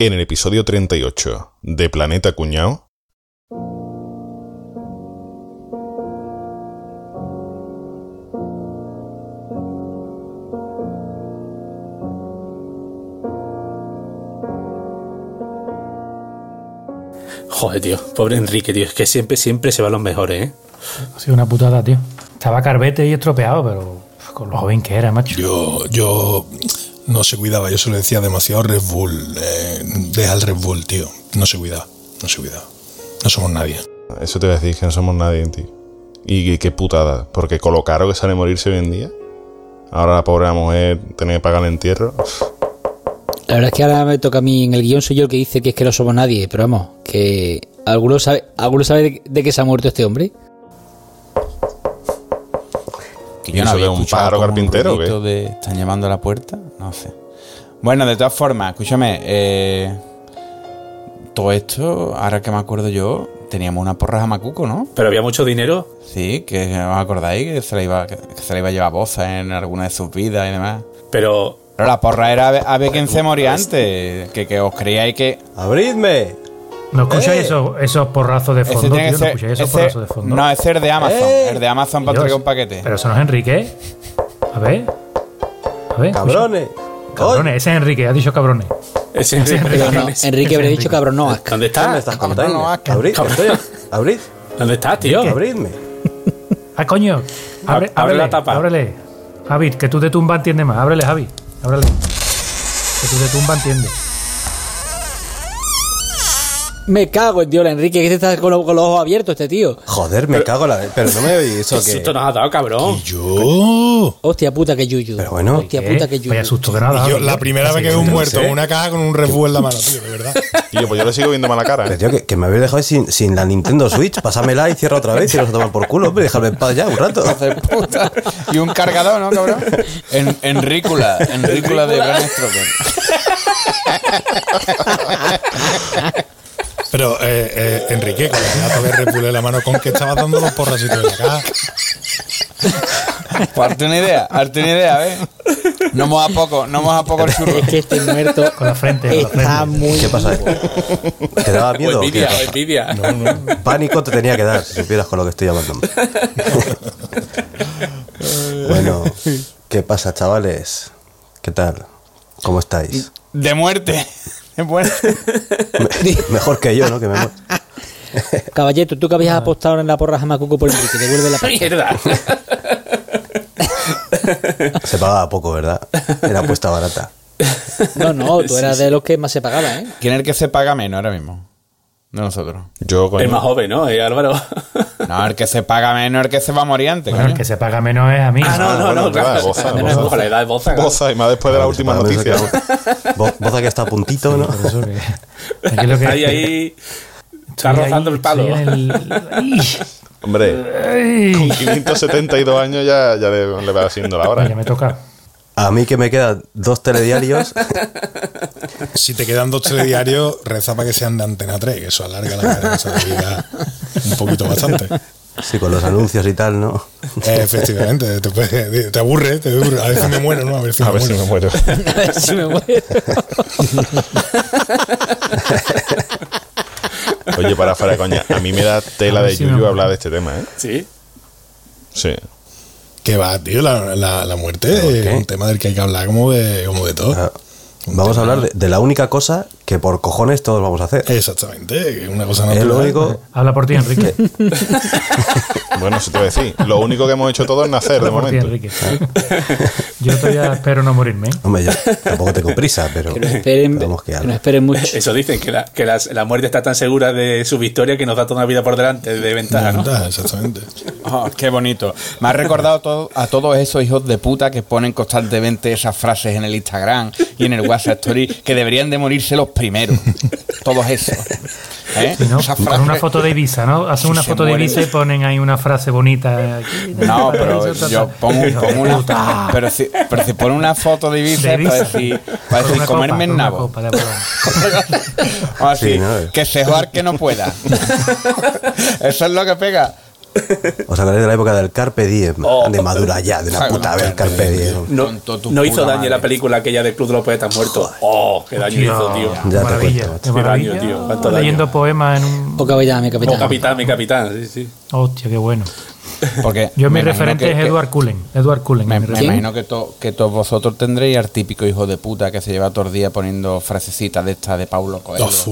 En el episodio 38 de Planeta Cuñao. Joder, tío. Pobre Enrique, tío. Es que siempre, siempre se van los mejores, ¿eh? Ha sido una putada, tío. Estaba carbete y estropeado, pero con lo joven que era, macho. Yo, yo no se cuidaba, yo se lo decía demasiado Red Bull. Eh, deja el Red Bull, tío. No se cuidaba, no se cuidaba. No somos nadie. Eso te voy a decir, que no somos nadie, tío. Y qué, qué putada, porque con lo caro que sale morirse hoy en día. Ahora la pobre mujer tiene que pagar el entierro. La verdad es que ahora me toca a mí, en el guion soy yo el que dice que es que no somos nadie, pero vamos, que ¿alguno sabe, ¿alguno sabe de, de qué se ha muerto este hombre? ¿Y eso de un pájaro como un carpintero, qué? de- ¿Están llamando a la puerta? No sé. Bueno, de todas formas, escúchame. eh, todo esto, ahora que me acuerdo yo, teníamos una porra a Macuco, ¿no? Pero había mucho dinero. Sí, que os acordáis que se le iba, que se le iba a llevar boza en alguna de sus vidas y demás. Pero Pero la porra era a ver, a ver quién se moría antes. Que, que os creíais que. ¡Abridme! ¿No escucháis ¡Eh! esos, esos porrazos de fondo, tío? ¿No escucháis esos ese- porrazos de fondo? no, ese es el de Amazon. ¡Eh! El de Amazon para entregar un paquete. Pero eso no es Enrique. A ver. A ver. ¡Cabrones! escucha. Cabrones, ese es Enrique, ha dicho cabrones. ese Ese Enrique. Pero no, Enrique habría dicho cabrón, no. ¿Dónde ¿Qué me estás? estás cabrón, contando? Abrid, abrid, ¿Dónde estás, tío? abridme. Ah, coño. Abre, Abre ábrele, la tapa. Ábrele. Javi, que tú de tumba entiendes más. Ábrele, Javi. Ábrele. Que tú de tumba entiendes. Me cago en Dios, Enrique, que te estás con, los- con los ojos abiertos este tío. Joder, me cago en la... Pero no me oís eso ¿Qué susto nos has dado, cabrón? Y yo. Hostia puta que yuyu. Pero bueno. Hostia ¿Qué? puta que yuyu. Vaya susto que nada. y yo la primera vez que veo un muerto en una caja con un Red Bull en la mano, tío, de verdad. Tío, pues yo le sigo viendo mala cara, Pero ¿eh? tío, que, que me habéis dejado sin, sin la Nintendo Switch. Pásamela y cierra otra vez y nos a tomar por culo, hombre. Déjame en paz ya un rato. puta. Y un cargador, ¿no, cabrón? En, Enrícula, Enrícula de Bram Stoker. Pero, eh, eh, Enrique, con la lata de Red Bull en la mano, ¿con qué estabas dando los porracitos en la caja? Pues hazte una idea, hazte una idea, ¿ves? No moja poco, no moja poco el churro. Es que este muerto Con la frente, con la está frente. muy. ¿Qué pasa? ¿Te daba miedo? o envidia, o envidia. Pánico te tenía que dar, si supieras con lo que estoy llamando. bueno, ¿qué pasa, chavales? ¿Qué tal? ¿Cómo estáis? De muerte. Me- mejor que yo, ¿no? Que me Caballero, tú que habías apostado en la porra Jamacuco por Enrique, devuelve la. Mierda. Se pagaba poco, ¿verdad? Era apuesta barata. No, no, tú eras de los que más se pagaba, ¿eh? ¿Quién es el que se paga menos ahora mismo? De nosotros. Yo, coño. El más joven, ¿no? Eh, Álvaro. No, el que se paga menos es el que se va a morir antes, Bueno, el que se paga menos es a mí. Ah, no, no, bueno, no, claro. verdad, boza, la edad de boza. Boza, y más después de la última noticia. Boza que está a puntito, ¿no? Ahí, ahí. Está rozando el palo. Hombre, con 572 años ya, ya le, le va siendo la hora. Ya me toca. A mí que me quedan dos telediarios. Si te quedan dos telediarios, reza para que sean de Antena 3, que eso alarga la de vida un poquito bastante. Sí, con los anuncios y tal, ¿no? Eh, efectivamente, te, puede- te aburre, te aburre. A ver si me muero, ¿no? A ver si A me ver si muero. me muero. A ver si me muero. Oye, para fuera de coña, a mí me da tela de si yuyu hablar de este tema, ¿eh? Sí. Sí. Que va, tío, la, la, la muerte ¿Por es un tema del que hay que hablar como de, como de todo. Ah, Vamos a hablar de, de la única cosa que por cojones todos vamos a hacer. Exactamente, una cosa natural. lo único. Habla por ti, Enrique. Bueno, eso te voy a decir. Lo único que hemos hecho todos es nacer de Habla por ti, momento. Enrique. Yo todavía espero no morirme. Hombre, yo tampoco tengo prisa, pero. Que no esperen, que que algo. no esperen mucho. Eso dicen, que, la, que las- la muerte está tan segura de su victoria que nos da toda una vida por delante de ventaja, ¿no? Exactamente. Oh, qué bonito. Me ha recordado todo- a todos esos hijos de puta que ponen constantemente esas frases en el Instagram y en el WhatsApp Story que deberían de morirse los primeros. Todos esos. ¿Eh? Si no, Esas con una foto de Ibiza, ¿no? Hacen Si una foto de. Ibiza y ponen ahí una frase bonita. aquí. No, pero yo pongo, una. Pero si, pero si pone una foto de Ibiza, para decir, para decir comerme copa, el nabo. así, Sí, ¿no? que se joar que no pueda. Eso es lo que pega. ¿Os acordáis de la época del Carpe Diem? Oh. De madura ya, de una puta vez, Carpe Diem. No, hizo daño en la película aquella del Club de los Poetas Muertos. Oh, qué daño hizo, tío. Ya te maravilla, cuento, qué macho. maravilla. Qué daño, tío, cuánto daño. Leyendo poemas en un. O capitán, mi Oh, capitán. capitán, mi capitán, sí, sí. Hostia, qué bueno. Porque Yo mi referente que- es que- Edward Cullen. Edward Cullen. Me, imagino que, to- que todos vosotros tendréis al típico hijo de puta que se lleva todo el día poniendo frasecitas de estas de Paulo Coelho.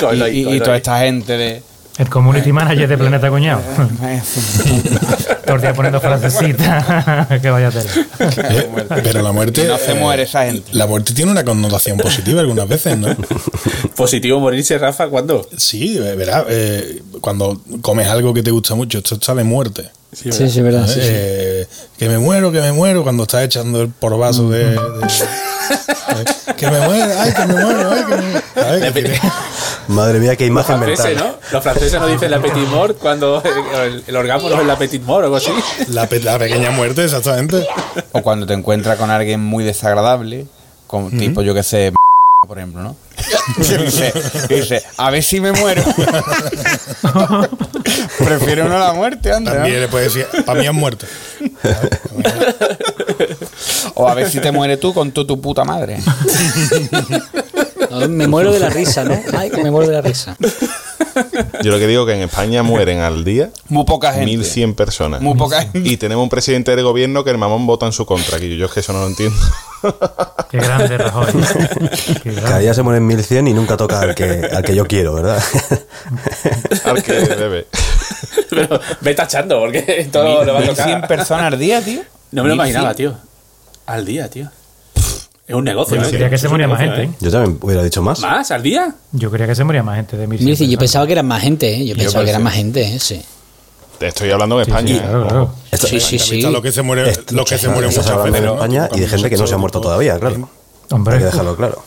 Coelho. Y, y- y toda esta gente de... El community manager de Planeta Coñado. Todo el día poniendo frasecitas. que vaya tela. Eh, Pero la muerte. No se eh, muere esa gente. La muerte tiene una connotación positiva algunas veces, ¿no? Positivo morirse, Rafa, ¿cuándo? Sí, eh, verá, eh, cuando comes algo que te gusta mucho, esto está de muerte. Sí, sí, verdad. sí, sí. Eh, que me muero, que me muero, cuando estás echando el porvazo de. de- de- que me muero, ay, que me muero, ay, que me muero. ¿Sabes? Que tiene- Madre mía, qué Los imagen franceses, mental. ¿no? Los franceses no dicen la petit mort cuando el, el orgasmo no es la petit mort o algo así. la, pe- la pequeña muerte, exactamente. O cuando te encuentras con alguien muy desagradable, tipo, yo que sé, por ejemplo, ¿no? Dice, a ver si me muero. Prefiere uno la muerte, anda. ¿no? También le puedes decir, para mí es muerto. O a ver si te mueres tú con tu, tu puta madre. No, me muero de la risa, ¿no? Ay, que me muero de la risa. Yo lo que digo es que en España mueren al día Muy poca gente. 1100 personas. Muy poca gente. Y tenemos un presidente del gobierno que el mamón vota en su contra. Que yo, yo es que eso no lo entiendo. Qué grande, Rajoy. Qué Cada día se mueren 1100 y nunca toca al que, al que yo quiero, ¿verdad? al que debe. Pero ve tachando, porque todo le va a 100 tocar. personas al día, tío. No me lo 1100. imaginaba, tío. Al día, tío. Es un negocio, Yo ¿eh? creía que se Es moría más gente, ¿eh? Yo también hubiera dicho más. ¿Más? ¿Al día? Yo creía que se moría más gente de mil. Mira, sí, yo pensaba que eran más gente, ¿eh? Yo pensaba que eran más gente, ¿eh? Sí. Te estoy hablando en España. claro, claro. Esto- Sí, sí, sí. Lo que se muere, esto- lo que se muere muchas veces. de ¿no? España y de gente que no se ha muerto todavía, claro. Hay Hombre, que dejarlo claro.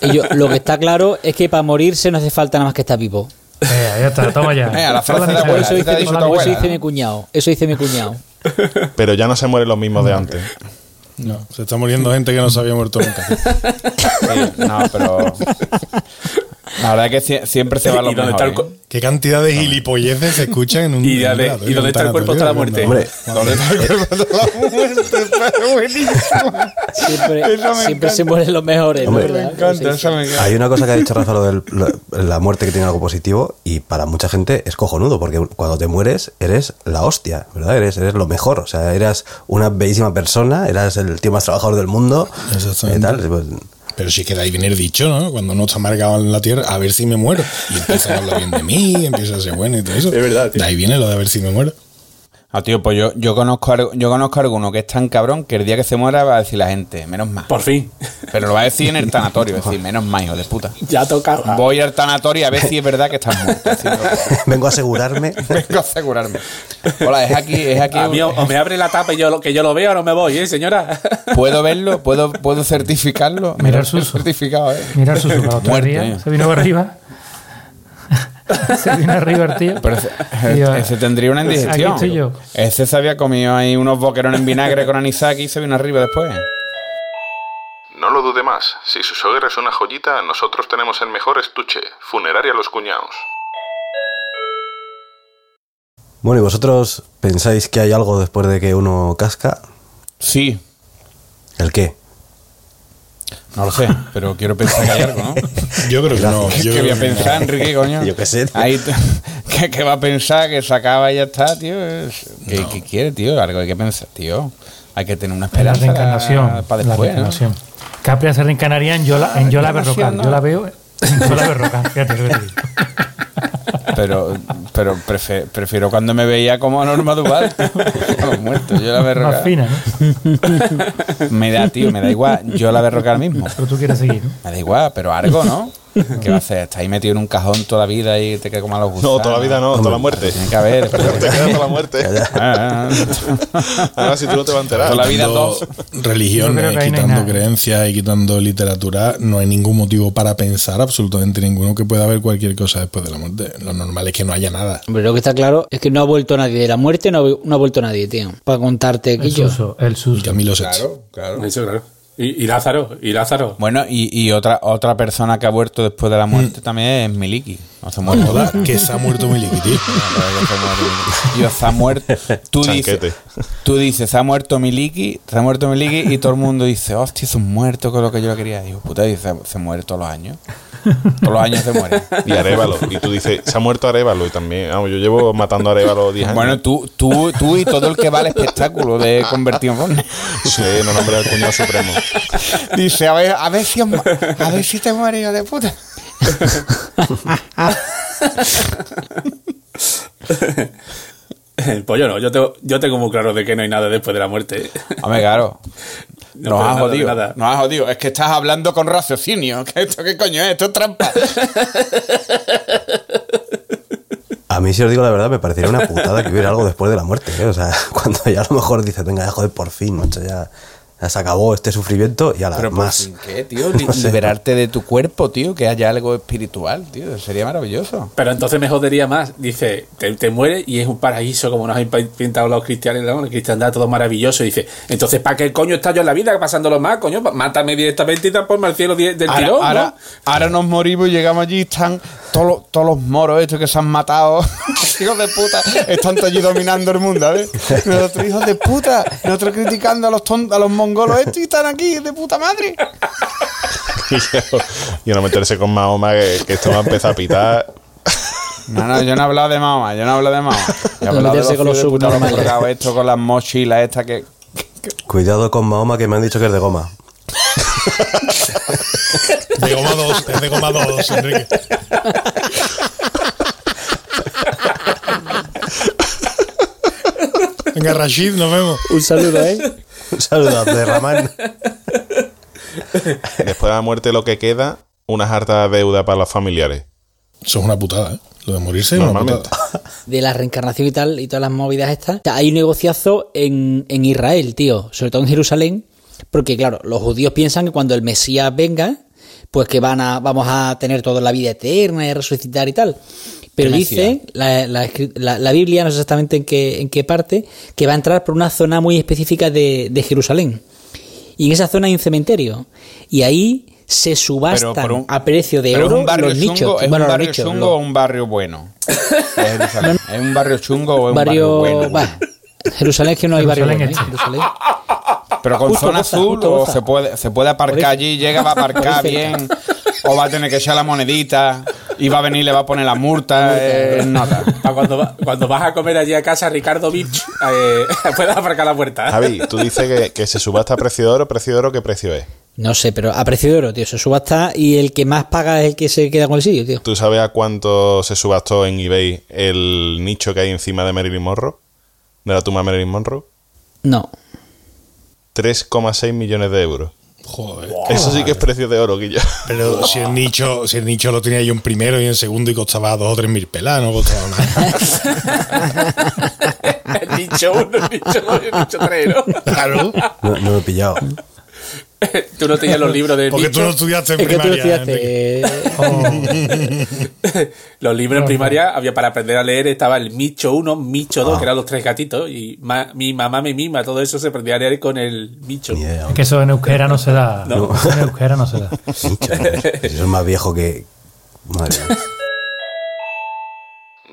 Y yo, lo que está claro es que para morirse no hace falta nada más que estar vivo. eh, ya está, toma ya. Eh, a la frase de abuela. Michelle. Eso dice, mi, cuñado. Eso dice mi cuñado. Pero ya no se mueren los mismos de antes. No, se está muriendo gente que no se había muerto nunca. Sí, no, pero. La verdad es que sie- siempre se va a lo ¿Y dónde mejor. está el ¿eh? ¿Qué cantidad de gilipolleces se escuchan en un. ¿Y, dónde- y dónde está el cuerpo hasta la muerte? Hombre, ¿Dónde está el cuerpo de la muerte? Está buenísimo. Siempre, siempre se mueren los mejores. Hombre, ¿verdad? Me encanta, eso me encanta. Hay una cosa que ha dicho Rafa, lo de la muerte que tiene algo positivo, y para mucha gente es cojonudo, porque cuando te mueres eres la hostia, ¿verdad? Eres, eres lo mejor, o sea, eras una bellísima persona, eras el tío más trabajador del mundo, Exactamente. y tal, Pero sí que de ahí viene el dicho, ¿no? Cuando uno está marcado en la tierra, a ver si me muero. Y empieza a hablar bien de mí, empieza a ser bueno y todo eso. Es verdad, tío. De ahí viene lo de a ver si me muero. Ah, tío, pues yo, yo conozco algo- yo conozco a alguno que es tan cabrón que el día que se muera va a decir la gente, menos mal. Por fin. Pero lo va a decir en el tanatorio, es decir, menos mal, hijo de puta. Ya toca. Voy al tanatorio a ver si es verdad que estás muerto. Vengo a asegurarme. Vengo a asegurarme. Hola, es aquí, es aquí. A mí o, o me abre la tapa y yo lo, que yo lo veo o no me voy, ¿eh, señora? ¿Puedo verlo? ¿Puedo, puedo certificarlo? Mira el Me lo he suso. certificado, eh. Mira el susurro otro Muerte, día, eh. se vino arriba. se vino arriba el tío. Pero ese, yo, ese tendría una indigestión. Aquí estoy yo. Ese se había comido ahí unos boquerones en vinagre con anisaki y se vino arriba después. No lo dude más. Si su suegra es una joyita, nosotros tenemos el mejor estuche. Funeraria Los Cuñaos. Bueno, ¿y vosotros pensáis que hay algo después de que uno casca? Sí, ¿El qué? No lo sé, pero quiero pensar que hay algo, ¿no? Yo creo que no. ¿Qué, Yo qué voy a no. pensar, Enrique, coño? Yo qué sé. Ahí ¿qué, qué va a pensar? Que se acaba y ya está, tío. ¿Qué, qué quiere, tío? Algo hay que pensar, tío. Hay que tener una En la esperanza reencarnación. para la después, ¿no? reencarnación. Capria se reencarnaría en Yola, en Yola reencarnación, Berrocal. ¿no? Yo la veo en Yola Berrocal. Fíjate lo que te digo. Pero, pero prefe- prefiero cuando me veía como Norma Duval. a los muertos. Yo la Más fina, ¿no? Me da, tío, me da igual. Yo la verroca mismo. Pero tú quieres seguir, ¿no? Me da igual, pero algo, ¿no? ¿Qué va a hacer? Estás ahí metido en un cajón toda la vida y te queda como a los gusanos. No, toda la vida no, toda la muerte. Tiene que haber. Te queda toda la muerte. Ah, ah, Ahora si tú no te vas a enterar. Toda la vida dos. Yo religiones, que hay quitando creencias y quitando literatura, no hay ningún motivo para pensar absolutamente ninguno que pueda haber cualquier cosa después de la muerte. Lo normal es que no haya nada. Hombre, lo que está claro es que no ha vuelto nadie de la muerte, no ha, no ha vuelto nadie, tío. Para contarte, El Quillo. suso, el Y suso. Camilo. Claro, claro. Eso, claro. Y, y Lázaro, y Lázaro. Bueno, y, y otra otra persona que ha muerto después de la muerte también es Miliki. No se muere. Joder, que se ha muerto Miliki, tío. Dios, se ha muerto. Tú Chanquete. dices, tú dices, se ha muerto Miliki, se ha muerto Miliki, y todo el mundo dice, hostia, es un muerto con lo que yo lo quería. Digo, puta, dice, se muere todos los años. Todos los años se muere. Y Arevalo. Y tú dices, se ha muerto Arevalo. Y también, vamos, yo llevo matando a Arevalo 10 años. Bueno, tú, tú, tú y todo el que va al espectáculo de convertido en. Sí, no nombre al cuñado supremo. Dice, a ver, a ver si, a ver si te mueres, hijo de puta. Pues yo no, yo tengo, yo tengo muy claro de que no hay nada después de la muerte. Hombre, claro. No, Nos has jodido. nada. Nos has jodido. Es que estás hablando con raciocinio. ¿Qué, esto qué coño es? Esto es trampa. A mí, si os digo la verdad, me parecería una putada que hubiera algo después de la muerte. ¿eh? O sea, cuando ya a lo mejor dices, venga, ya joder, por fin, macho, ya, ya se acabó este sufrimiento y a la Pero más. Liberarte de tu cuerpo, tío. Que haya algo espiritual, tío. Sería maravilloso. Pero entonces me jodería más. Dice, te, te mueres y es un paraíso como nos han pintado los cristianos, ¿no? La cristiandad todo maravilloso. Dice, entonces, ¿para qué coño está yo en la vida pasándolo más, coño? Mátame directamente y transforma al cielo del Ahora, tirón, ahora, ¿no? ahora nos morimos y llegamos allí y están todos los, todos los moros estos que se han matado. hijos de puta. Están todos allí dominando el mundo, ¿sabes? Nosotros, hijos de puta. Nosotros criticando a los, ton- a los mongolos estos y están aquí de puta madre. y no meterse con Mahoma, que, que esto va a empezar a pitar. No, no, yo no he hablado de Mahoma, yo no he hablado de Mahoma. Yo he hablado de los con los subnormales. estos con las mochilas estas que... Cuidado con Mahoma, que me han dicho que es de goma. De goma 2, es de goma 2, Enrique. Venga, Rashid, nos vemos. Un saludo, ¿eh? Un saludo a Abderramán. Después de la muerte, lo que queda, unas hartas deudas para los familiares. Eso es una putada, ¿eh? Lo de morirse es una Normalmente. putada. de la reencarnación y tal, y todas las movidas estas. O sea, hay un negociazo en, en Israel, tío, sobre todo en Jerusalén, porque claro, los judíos piensan que cuando el Mesías venga, pues que van a, vamos a tener toda la vida eterna y resucitar y tal. Pero ¿Qué dice la, la, la- la Biblia, no sé exactamente en qué, en qué parte, que va a entrar por una zona muy específica de, de Jerusalén. Y en esa zona hay un cementerio. Y ahí se subastan un- a precio de oro es un barrio los chungo, nichos. ¿es Bueno, un barrio nichos, chungo o un barrio bueno? Es Jerusalén. ¿Es un barrio chungo o es un barrio, bueno? va. Jerusalén es que no hay barrio bueno, ¿eh? Jerusalén. Pero con Justo zona goza, azul o se puede, se puede aparcar allí, llega, va a aparcar bien, o va a tener que echar la monedita y va a venir y le va a poner la multa eh, cuando, va- cuando vas a comer allí a casa, Ricardo Beach, eh, puedes aparcar la puerta. Javi, tú dices que, que se subasta a precio de oro. ¿Precio de oro qué precio es? No sé, pero a precio de oro, tío. Se subasta y el que más paga es el que se queda con el sitio, tío. ¿Tú sabes a cuánto se subastó en eBay el nicho que hay encima de Marilyn Monroe? De la tumba de Marilyn Monroe. No. 3,6 millones de euros. Joder. Eso sí que es precio de oro, Guillo. Pero si el nicho, si el nicho lo tenía yo en primero y en segundo y costaba dos o tres mil pelas, no costaba nada. El nicho uno, el nicho dos y el nicho tres, ¿no? Claro. No, no lo he pillado. Tú no tenías los libros del Porque tú no estudiaste en Es que tú lo primaria. Enrique. estudiaste. Los libros en primaria había para aprender a leer estaba el Micho 1, Micho 2, que eran los tres gatitos, y ma- mi mamá me mima, todo eso se aprendía a leer con el Micho. Es que eso en euskera no se da. No. En euskera no se da. Eso es más viejo que. Madre mía.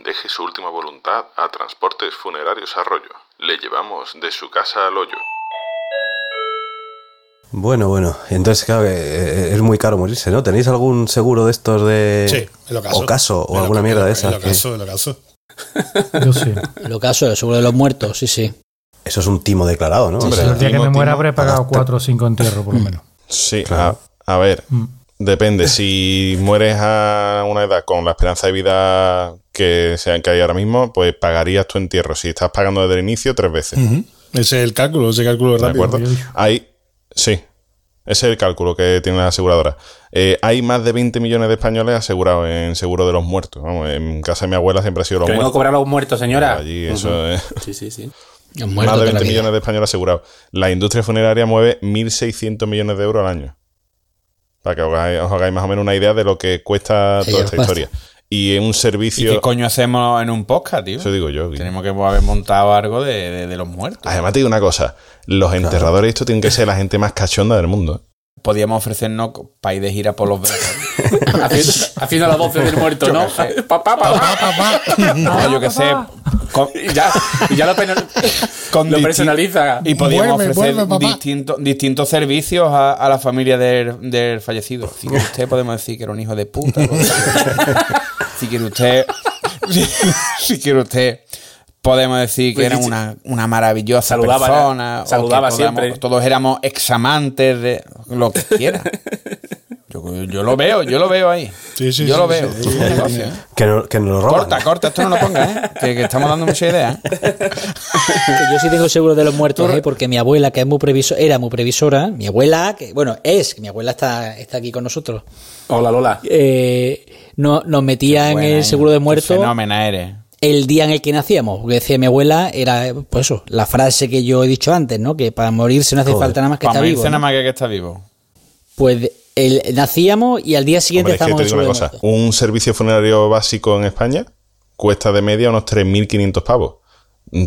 Deje su última voluntad a Transportes Funerarios Arroyo. Le llevamos de su casa al hoyo. Bueno, bueno. Entonces, claro, que eh, es muy caro morirse, ¿no? ¿Tenéis algún seguro de estos de. Sí, el ocaso. Ocaso o El alguna mierda de el esas? que- ocaso, el ocaso. Yo sí. Lo caso, el seguro de los muertos, sí, sí. Eso es un timo declarado, ¿no? Hombre, sea, El día que me muera habré pagado cuatro o cinco entierros, por lo menos. Sí, Claro. a, a ver, Mm. depende. Si mueres a una edad con la esperanza de vida que, sea, que hay ahora mismo, pues pagarías tu entierro. Si estás pagando desde el inicio, tres veces. Ese es el cálculo, ese cálculo es ¿De rápido. acuerdo? Hay, sí, ese es el cálculo que tiene la aseguradora. Eh, hay más de 20 millones de españoles asegurados en seguro de los muertos. Vamos, en casa de mi abuela siempre ha sido los Que muertos. cobrar a los muertos, señora. Allí eso Ujú. es. Sí, sí, sí. Los Más muertos de de la 20 vida. millones de españoles asegurados. La industria funeraria mueve 1.600 millones de euros al año. Para que os hagáis, os hagáis más o menos una idea de lo que cuesta Sí, toda esta pasa. historia. Y un ¿Y servicio. qué coño hacemos en un podcast, tío? Eso digo yo. Tenemos que haber montado algo de, de- de los muertos. Además, te digo una cosa: los enterradores, esto tienen que ser la gente más cachonda del mundo. Podíamos ofrecernos para ir de gira por los brazos. haciendo, haciendo la voz del muerto, ¿no? Papá, papá. No, yo qué sé. Con, Y ya, y ya lo, penal- con lo disti- personaliza. Y podíamos Vuelve, ofrecer vuelve, distintos, distintos servicios a, a la familia del, del fallecido. Si quiere usted, podemos decir que era un hijo de puta. si quiere usted. si quiere usted. Podemos decir que Pues era una, una maravillosa Saludaba, persona. o que saludaba podamos- siempre. Todos éramos examantes de lo que quiera. Yo, lo veo, yo lo veo ahí. Sí, sí, yo sí, lo sí, veo. Que, no, que lo roban. Corta, corta, esto no lo pongas, ¿eh? Que, que estamos dando mucha idea. ¿eh? Que yo sí tengo seguro de los muertos, ¿eh? porque mi abuela, que es muy previso, era muy previsora, mi abuela, que bueno, es, mi abuela está, está aquí con nosotros, Hola, Lola. eh, no, nos metía en el seguro de muertos Fenómena eres. el día en el que nacíamos. Porque decía mi abuela, era pues eso, la frase que yo he dicho antes, ¿no? Que para morirse no hace Joder. falta nada más que Para estar vivo. morirse ¿no? nada más que que está vivo. Pues el, nacíamos y al día siguiente Hombre, es que estábamos en cosa: muertos. un servicio funerario básico en España cuesta de media unos 3.500 pavos.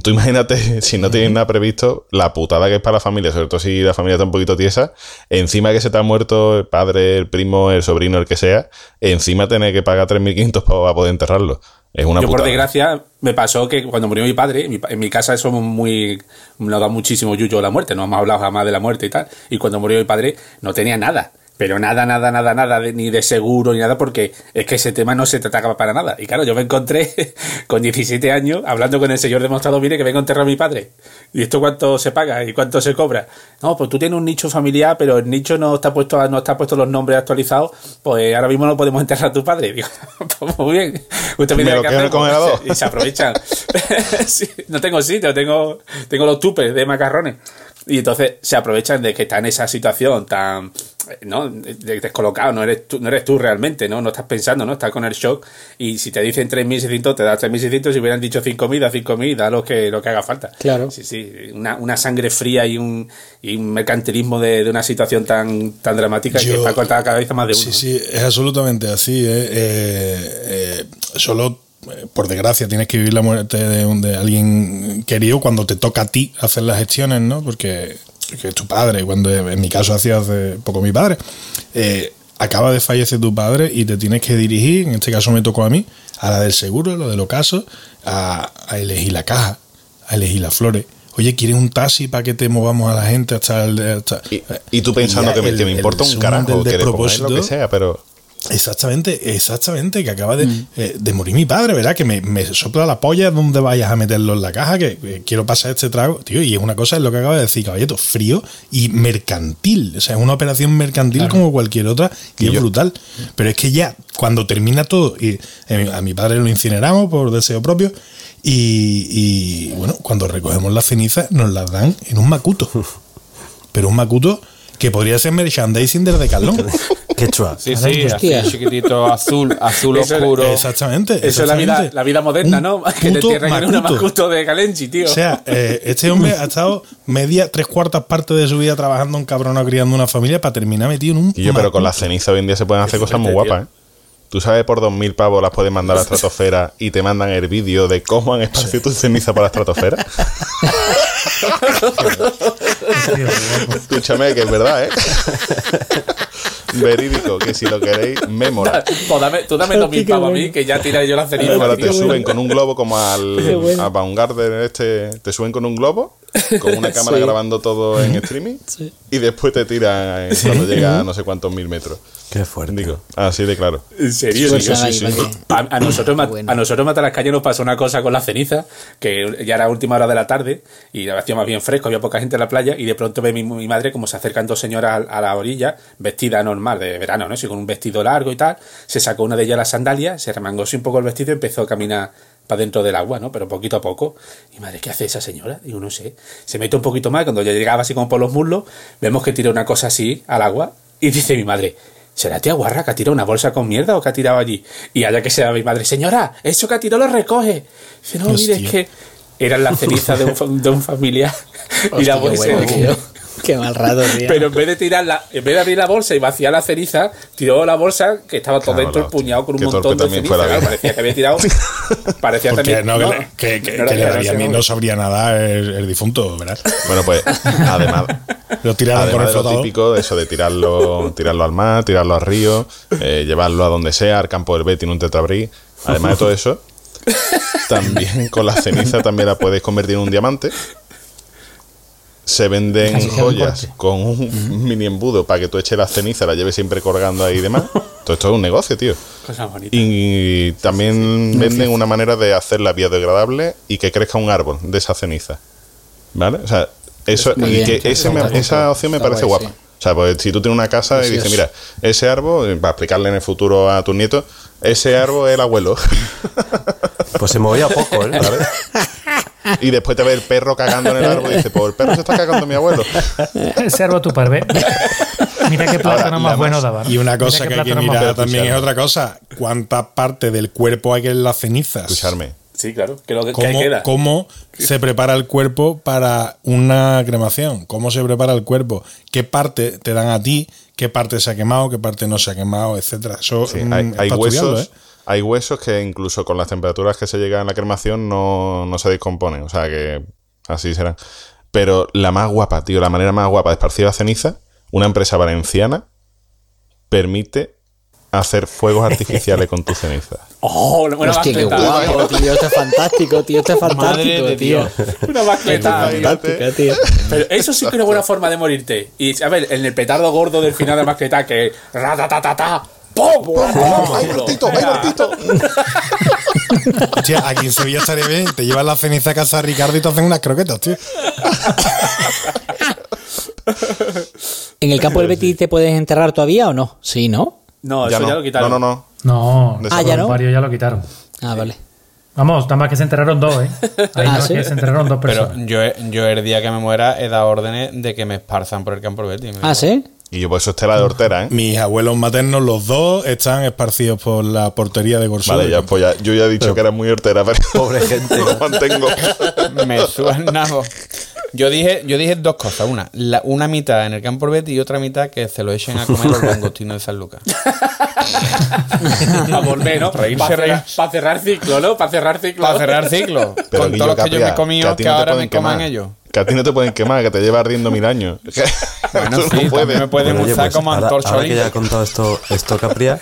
Tú imagínate, si no tienes nada previsto, la putada que es para la familia, sobre todo si la familia está un poquito tiesa, encima que se te ha muerto el padre, el primo, el sobrino, el que sea, encima tener que pagar 3.500 pavos para poder enterrarlo. Es una Yo, por desgracia, me pasó que cuando murió mi padre, mi pa- en mi casa somos muy. Nos da muchísimo yuyo la muerte, no hemos hablado jamás de la muerte y tal. Y cuando murió mi padre, no tenía nada. Pero nada, nada, nada, nada, de- ni de seguro ni nada, porque es que ese tema no se trataba para nada. Y claro, yo me encontré con 17 años hablando con el señor demostrado, mire que vengo a enterrar a mi padre. ¿Y esto cuánto se paga? ¿Y cuánto se cobra? No, pues tú tienes un nicho familiar, pero el nicho no está puesto, a- no está puesto los nombres actualizados, pues ahora mismo no podemos enterrar a tu padre. Digo, pues muy bien. Usted Me dirá lo el hacer, congelador. y se aprovechan. Sí, no tengo sitio, tengo, tengo los tupes de macarrones. Y entonces se aprovechan de que está en esa situación tan ¿no? De- descolocado, no eres tú, no eres tú realmente, ¿no? No estás pensando, ¿no? Estás con el shock y si te dicen 3.600, te das 3.600, si hubieran dicho 5.000, da 5.000, da lo que, lo que haga falta. Claro. Sí, sí, una, una sangre fría y un, y un mercantilismo de, de una situación tan, tan dramática que está cortada cada vez más de uno. Sí, sí, es absolutamente así. ¿eh? Eh, eh, solo, por desgracia, tienes que vivir la muerte de, un- de alguien querido cuando te toca a ti hacer las gestiones, ¿no? Porque que es tu padre, cuando en mi caso hacía hace poco mi padre. eh, acaba de fallecer tu padre y te tienes que dirigir, en este caso me tocó a mí, a la del seguro, lo del ocaso, a, a elegir la caja, a elegir las flores. Oye, ¿quieres un taxi para que te movamos a la gente hasta el... hasta- Y, y tú pensando ya que me, el- me el importa un carajo, que le pongáis lo que sea, pero... Exactamente, exactamente, que acaba de, eh, de morir mi padre, ¿verdad? Que me, me sopla la polla donde vayas a meterlo en la caja, que eh, quiero pasar este trago, tío, y es una cosa, es lo que acaba de decir Caballeto, frío y mercantil, o sea, es una operación mercantil como cualquier otra y, Y es yo- brutal. Pero es que ya, cuando termina todo, y eh, a mi padre lo incineramos por deseo propio, y, y, bueno, cuando recogemos las cenizas nos las dan en un macuto, pero un macuto que podría ser merchandising del Decathlon. Qué chua. Sí, sí, así chiquitito, azul, azul Eso- oscuro. Exactamente. Eso es la vida, la vida moderna, Un ¿no? Que entierran en una macuto. de Galenchi, tío. O sea, eh, este hombre ha estado media, tres cuartas partes de su vida trabajando en cabrón criando una familia para terminar metido en un. Y yo, pero con la ceniza hoy en día se pueden hacer cosas muy guapas, ¿eh? Tú sabes, por 2.000 pavos las puedes mandar a la estratosfera y te mandan el vídeo de cómo han esparcido tu ceniza para la estratosfera. Escúchame, que es verdad, ¿eh? Verídico, que si lo queréis, me mola. Pues dame- tú dame dos mil pavos a mí, que ya tiraré yo la ceniza. Pero te suben con un globo como al a Baumgartner este, te suben con un globo, con una cámara Sí. grabando todo en streaming y después te tiran cuando llega a no sé cuántos mil metros. Qué fuerte. Digo, así de claro. ¿En serio? Pues Sí, sí, sí. A, a nosotros, Bueno. a nosotros Mata las Calles nos pasó una cosa con la ceniza, que ya era última hora de la tarde y hacía más bien fresco, había poca gente en la playa y de pronto ve mi, mi madre como se acercan dos señoras a, a la orilla, vestida normal de verano, ¿no? Sí, con un vestido largo y tal. Se sacó una de ellas las sandalias, se remangóse un poco el vestido y empezó a caminar para dentro del agua, ¿no? Pero poquito a poco. Y madre, ¿qué hace esa señora? Digo, no sé. Se mete un poquito más, cuando ya llegaba así como por los muslos, vemos que tira una cosa así al agua y dice mi madre, ¿será tía guarra que ha tirado una bolsa con mierda o que ha tirado allí? Y allá que sea mi madre, señora, eso que ha tirado lo recoge. Dice, no, mire, es Hostia. que eran las cenizas de un, de un familiar. y la Hostia, bolsa. bueno. Qué mal rato, tío. Pero en vez de tirar la, en vez de abrir la bolsa y vaciar la ceniza, tiró la bolsa que estaba todo Claro, dentro hostia. empuñado con un montón de ceniza. claro, parecía que había tirado. Parecía Porque también. no, que, no, le- que, que- no que le era- daría a mí no sabría nada el, el difunto, ¿verdad? Bueno, pues además, Lo tiraron con el de lo típico de eso de tirarlo, tirarlo al mar, tirarlo al río, eh, llevarlo a donde sea, al campo del Betty en un tetrabrí. Además de todo eso, también con la ceniza también la puedes convertir en un diamante. Se venden Así joyas con un mini embudo para que tú eches la ceniza, la lleves siempre colgando ahí y demás. Todo esto es un negocio, tío. Cosa bonita. Y también venden una manera de hacerla biodegradable y que crezca un árbol de esa ceniza. ¿Vale? O sea, eso, Muy y bien, que ese me- esa opción me está parece guay, guapa. sí. O sea, pues si tú tienes una casa y dices, mira, ese árbol, eh, para explicarle en el futuro a tus nietos, ese árbol es el abuelo. Pues se movía poco, ¿eh? ¿Vale? Y después te ve el perro cagando en el árbol y dice, pues el perro se está cagando mi abuelo. Ese árbol tu parve. Mira qué plátano más bueno daba. Y una cosa que hay mirar también es otra cosa. ¿Cuánta parte del cuerpo hay en las cenizas? Escucharme. Sí, claro. Que lo que, que ahí ¿Cómo, queda. cómo se prepara el cuerpo para una cremación? ¿Cómo se prepara el cuerpo? ¿Qué parte te dan a ti? ¿Qué parte se ha quemado? ¿Qué parte no se ha quemado? Etcétera. Eso Sí, mm, hay, es hay para estudiarlo, huesos, ¿eh? Hay huesos que incluso con las temperaturas que se llegan en la cremación no, no se descomponen. O sea que así serán. Pero la más guapa, tío, la manera más guapa de esparcir la ceniza, una empresa valenciana permite hacer fuegos artificiales con tu ceniza. Oh, una Hostia, qué guapo, tío. Esto es fantástico, tío. Esto es Madre fantástico, de tío. Una mascleta. Fantástica, tío. Pero eso sí que es una buena forma de morirte. Y a ver, en el petardo gordo del final de mascleta que ratatatata. ¡Pum! ¡Pum! ¡Ay, Martito! ¡Ay, Martito! Hostia, aquí en Sevilla estaría bien. Te llevas la ceniza a casa de Ricardo y te hacen unas croquetas, tío. ¿En el campo del Betis te puedes enterrar todavía o no? Sí, ¿no? No, Ya eso no. ya lo quitaron. No, no, no. No, De Ah, ya no. varios ya lo quitaron. Ah, vale. Vamos, nada más que se enteraron dos, ¿eh? Ahí Ah, no, ¿sí? que se enteraron dos Pero personas. yo, yo el día que me muera he dado órdenes de que me esparzan por el campo del Betis. Ah, ¿sí? Y yo, pues eso es tela de hortera, ¿eh? Mis abuelos maternos, los dos, están esparcidos por la portería de Gorsó. Vale, ya, pues ya, yo ya he dicho que era muy hortera, pero Pobre gente. lo mantengo. Me suena. Yo dije, yo dije dos cosas. Una, la- una mitad en el campo Betis y otra mitad que se lo echen a comer los langostinos de San Lucas. Para volver, ¿no? Para cerrar, reírse. pa' cerrar ciclo, ¿no? Para cerrar ciclo. Para cerrar ciclo. Pero, con todos los que yo me he comido, a que, no te ahora me coman quemar. ellos. Que a ti no te pueden quemar, que te lleva ardiendo mil años. Bueno, sí, no puedes. me pueden Bueno, usar pues, como ahora, antorcha ahora que ya ha olímpica. contado esto, esto Capria,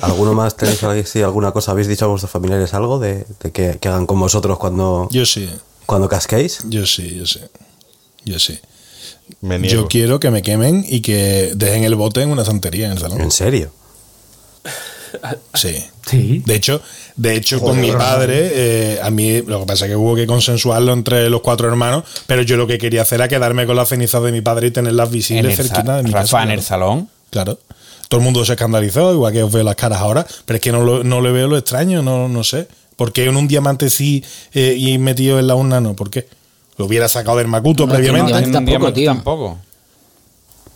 ¿alguno más tenéis alguna cosa? ¿Habéis dicho a vuestros familiares algo de, de que, que hagan con vosotros cuando, Yo sí, cuando casquéis? yo sí, yo sí. Yo sí. Me niego. Yo quiero que me quemen y que dejen el bote en una santería en el salón. ¿En serio? Sí. Sí. De hecho, de hecho con mi padre, eh, a mí lo que pasa es que hubo que consensuarlo entre los cuatro hermanos, pero yo lo que quería hacer era quedarme con las cenizas de mi padre y tenerlas En visibles cerquita de mi Rafa, casa. en el claro. salón. Claro. Todo el mundo se escandalizó, igual que os veo las caras ahora, pero es que no, lo- no le veo lo extraño, no, no sé. ¿Por qué en un diamante sí eh, y metido en la urna no? ¿Por qué? Lo hubiera sacado del Macuto No, previamente. no, En un tampoco, diamante tío. Tampoco.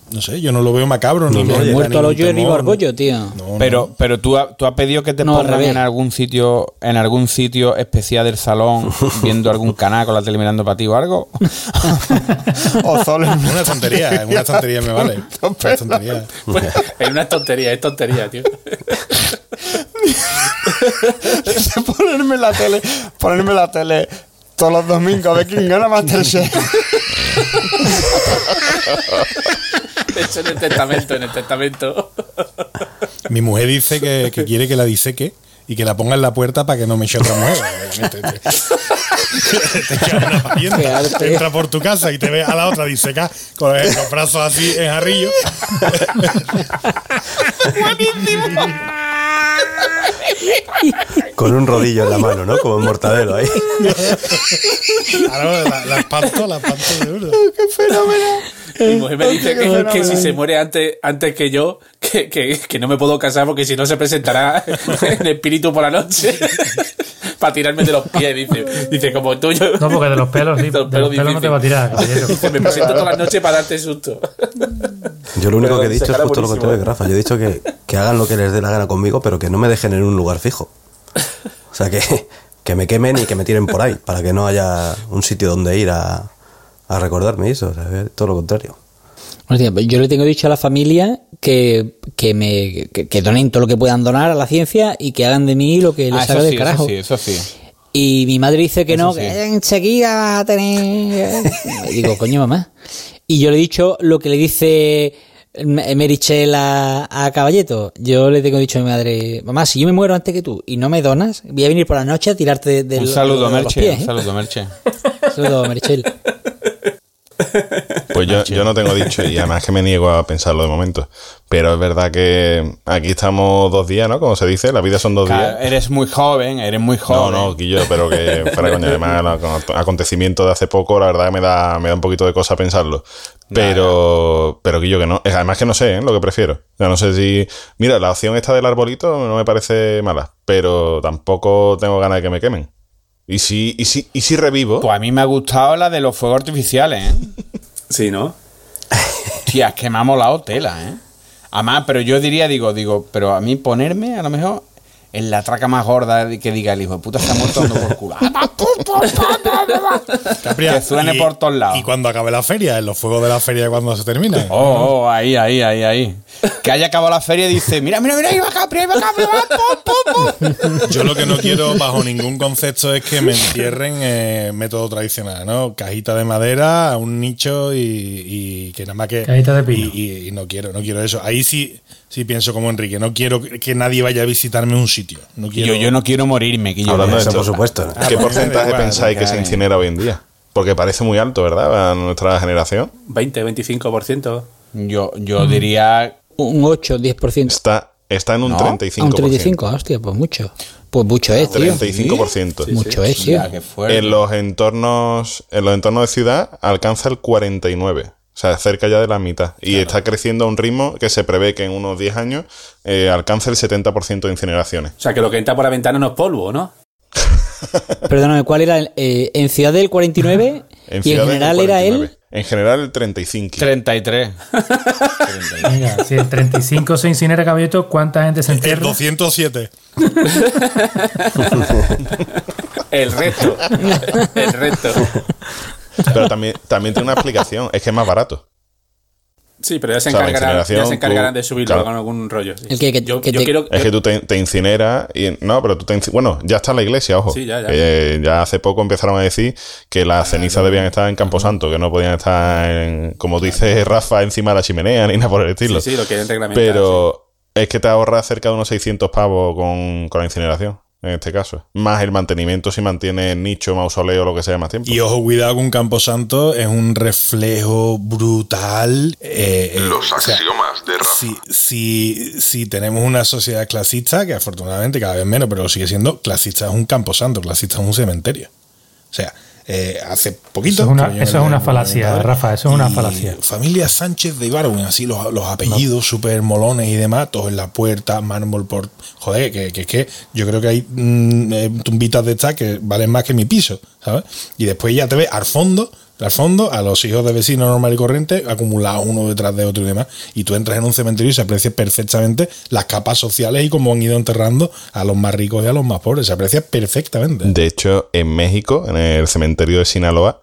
No sé, yo no lo veo macabro. ni No, no, genera Muerto a los yo y temor, Orgullo, tío. no, no. Pero, pero tú, ha- tú has pedido que te No, pongan en algún sitio, en algún sitio especial del salón, viendo algún canal con la tele mirando para ti o algo. o solo en Una tontería, una tontería me vale. Tontería. Pues, es una tontería, es tontería, tío. ponerme la tele, ponerme la tele todos los domingos a ver quién gana Masterchef. En el testamento, en el testamento. Mi mujer dice que, que quiere que la diseque y que la ponga en la puerta para que no me eche otra mujer. Obviamente, te- te queda una parienta. Qué arte. Entra por tu casa y te ve a la otra disecar con los brazos así en jarrillo. Con un rodillo en la mano, ¿no? Como en mortadelo ahí. Claro, la, la espanto, la espanto de uno. Mi mujer me dice que, que si se muere antes, antes que yo, que, que, que no me puedo casar porque si no se presentará en espíritu por la noche. Para tirarme de los pies, dice. Dice, como tú, yo. No, porque de los pelos, sí. De los De los pelos pelos no te va a tirar, caballero. Dice, me presento todas las noches para darte susto. Yo lo único Pero que he dicho es justo lo buenísimo, contrario que Rafa. Yo he dicho que, que hagan lo que les dé la gana conmigo, pero que no me dejen en un lugar fijo. O sea, que, que me quemen y que me tiren por ahí, para que no haya un sitio donde ir a, a recordarme eso. o sea, todo lo contrario. Pues yo le tengo dicho a la familia que, que me que, que donen todo lo que puedan donar a la ciencia y que hagan de mí lo que les Ah, haga del sí, eso carajo. sí, eso sí. Y mi madre dice que Eso no, sí. que enseguida vas a tener. Y digo, coño, mamá. Y yo le he dicho lo que le dice M- Merichel a, a Caballeto. Yo le tengo dicho a mi madre, mamá, si yo me muero antes que tú y no me donas, voy a venir por la noche a tirarte de, de Un saludo, de Merche. pies, Un ¿eh? saludo, Merche. Saludo, Merichel. Pues yo, yo no tengo dicho y además que me niego a pensarlo de momento. Pero es verdad que aquí estamos dos días, ¿no? Como se dice, la vida son dos Claro, días. eres muy joven, eres muy No, joven. no, Guillo, pero que fuera coña. Además, el acon- acontecimiento de hace poco, la verdad me da, me da un poquito de cosa pensarlo. Pero, pero Guillo, que no. Además que no sé, ¿eh? Lo que prefiero. Sea, no sé si. Mira, la opción esta del arbolito no me parece mala, pero tampoco tengo ganas de que me quemen. Y si, y si, y si revivo. Pues a mí me ha gustado la de los fuegos artificiales, ¿eh? Sí, ¿no? Tía, es que me ha molado tela, ¿eh? Además, pero yo diría, digo, digo, pero a mí ponerme, a lo mejor, en la traca más gorda que diga el hijo de puta ha muerto dando por culo. Que suene y- por todos lados. Y cuando acabe la feria, en los fuegos de la feria cuando se termina. Oh, oh, ahí, ahí, ahí, ahí. Que haya acabado la feria y dice, mira, mira, mira, ahí va Capri, ahí va Capri, va, pum, pum, pum. Yo lo que no quiero bajo ningún concepto es que me entierren eh, método tradicional, ¿no? Cajita de madera, un nicho y, y que nada más que... Cajita de pino. Y, y- y no quiero, no quiero eso. Ahí sí, sí pienso como Enrique, no quiero que nadie vaya a visitarme un sitio. No quiero... Yo, yo no quiero morirme, que yo Hablando de Eso, esto, por supuesto. ¿Qué Ah, pues, porcentaje pensáis que se incinera hoy en día? Porque parece muy alto, ¿verdad? A nuestra generación. 20, 25%. Yo, yo diría, Un 8, 10%. Está, está en un ¿No? 35%. A un 35, hostia, pues mucho. Pues mucho es, tío. 35%. mucho es, tío. qué. En los entornos, en los entornos de ciudad alcanza el 49. O sea, cerca ya de la mitad. Y está creciendo a un ritmo que se prevé que en unos 10 años eh, alcance el 70% de incineraciones. O sea, que lo que entra por la ventana no es polvo, ¿no? Perdóname, ¿cuál era? el- eh, en Ciudad del 49 En y en el general era 49. él. En general el 35. 33. Venga, si el 35 se incinera caballito, ¿cuánta gente se El entierra? 207. El resto. El resto. Pero también, también tiene una explicación. Es que es más barato. Sí, pero ya se O sea, encargarán, ya incineración, se encargarán tú- de subirlo claro. con algún rollo. sí. El que- que- yo, que yo te- quiero. Es yo- que tú te, te incineras y no, pero tú te inci- bueno, ya está la iglesia, ojo. Sí, ya, ya. Eh, ya hace poco empezaron a decir que las cenizas debían estar en Camposanto, que no podían estar en, como dice Rafa, encima de la chimenea ni nada por el estilo. sí, sí, lo quieren reglamentar. pero es que te ahorras cerca de unos 600 pavos con, con la incineración, en este caso. Más el mantenimiento si mantienes nicho, mausoleo, lo que sea más tiempo. Y ojo, cuidado con Camposanto, es un reflejo brutal. eh, eh, Los o sea, axiomas de Rafa. si, si, si tenemos una sociedad clasista, que afortunadamente cada vez menos, pero sigue siendo, clasista es un camposanto, clasista es un cementerio. O sea, eh, hace poquito. Eso es una- eso es falacia, Rafa, eso es una falacia. Familia Sánchez de Ibarwen, así los, los apellidos súper molones y demás, todos en la puerta, mármol por. Joder, que, que es que yo creo que hay mm, eh, tumbitas de estas que valen más que mi piso, ¿sabes? Y después ya te ves al fondo, al fondo, a los hijos de vecinos normal y corriente, acumulados uno detrás de otro y demás. Y tú entras en un cementerio y se aprecia perfectamente las capas sociales y cómo han ido enterrando a los más ricos y a los más pobres. Se aprecia perfectamente. De hecho, en México, en el cementerio de Sinaloa,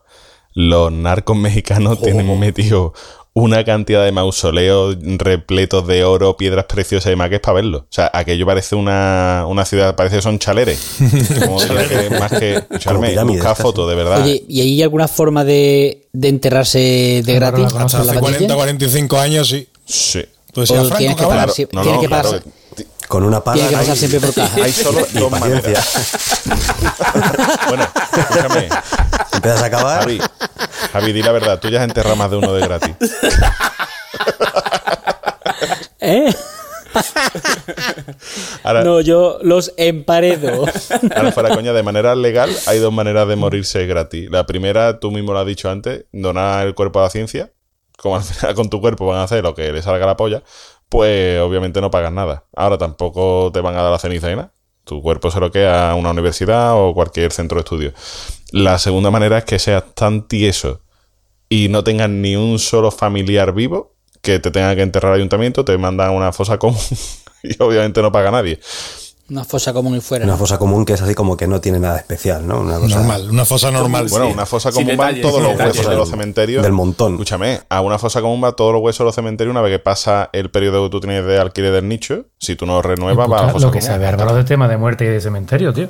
los narcos mexicanos tienen metido una cantidad de mausoleos repletos de oro, piedras preciosas y demás que es para verlo. O sea, aquello parece una, una ciudad, parece que son chaleres. Como que más que escucharme, buscar fotos, de verdad. Oye, ¿y hay alguna forma de, de enterrarse de gratis? Hasta hace patilla? 40, 45 años, sí. sí. Decías, O Franco, tienes que pagar, Claro, sí, no, tiene no, que claro. pasar- Con una pala. Tiene que pasar ahí, siempre por caja. Hay solo y dos paciencia. maneras. Bueno, escúchame, Empiezas a acabar. Javi, Javi, di la verdad, tú ya has enterrado más de uno de gratis. ¿Eh? Ahora, No, yo los emparedo. Ahora, fuera coña, de manera legal hay dos maneras de morirse gratis. La primera, tú mismo lo has dicho antes, donar el cuerpo a la ciencia. Como al final con tu cuerpo van a hacer lo que les salga la polla, pues obviamente no pagas nada. Ahora tampoco te van a dar la ceniza y nada. Tu cuerpo se lo queda a una universidad o cualquier centro de estudio. La segunda manera es que seas tan tieso y no tengas ni un solo familiar vivo que te tenga que enterrar al ayuntamiento, te mandan a una fosa común y obviamente no paga nadie. Una fosa común y fuera. Una fosa común que es así como que no tiene nada especial, ¿no? Una cosa Normal, una fosa normal. Bueno, sí. una fosa común van detalles, todos los detalles. huesos de los cementerios. Del montón. Escúchame, a una fosa común va todos los huesos de los cementerios una vez que pasa el periodo que tú tienes de alquiler del nicho. Si tú no renuevas, va a la fosa lo que común. sabe Álvaro de tema de muerte y de cementerio, tío.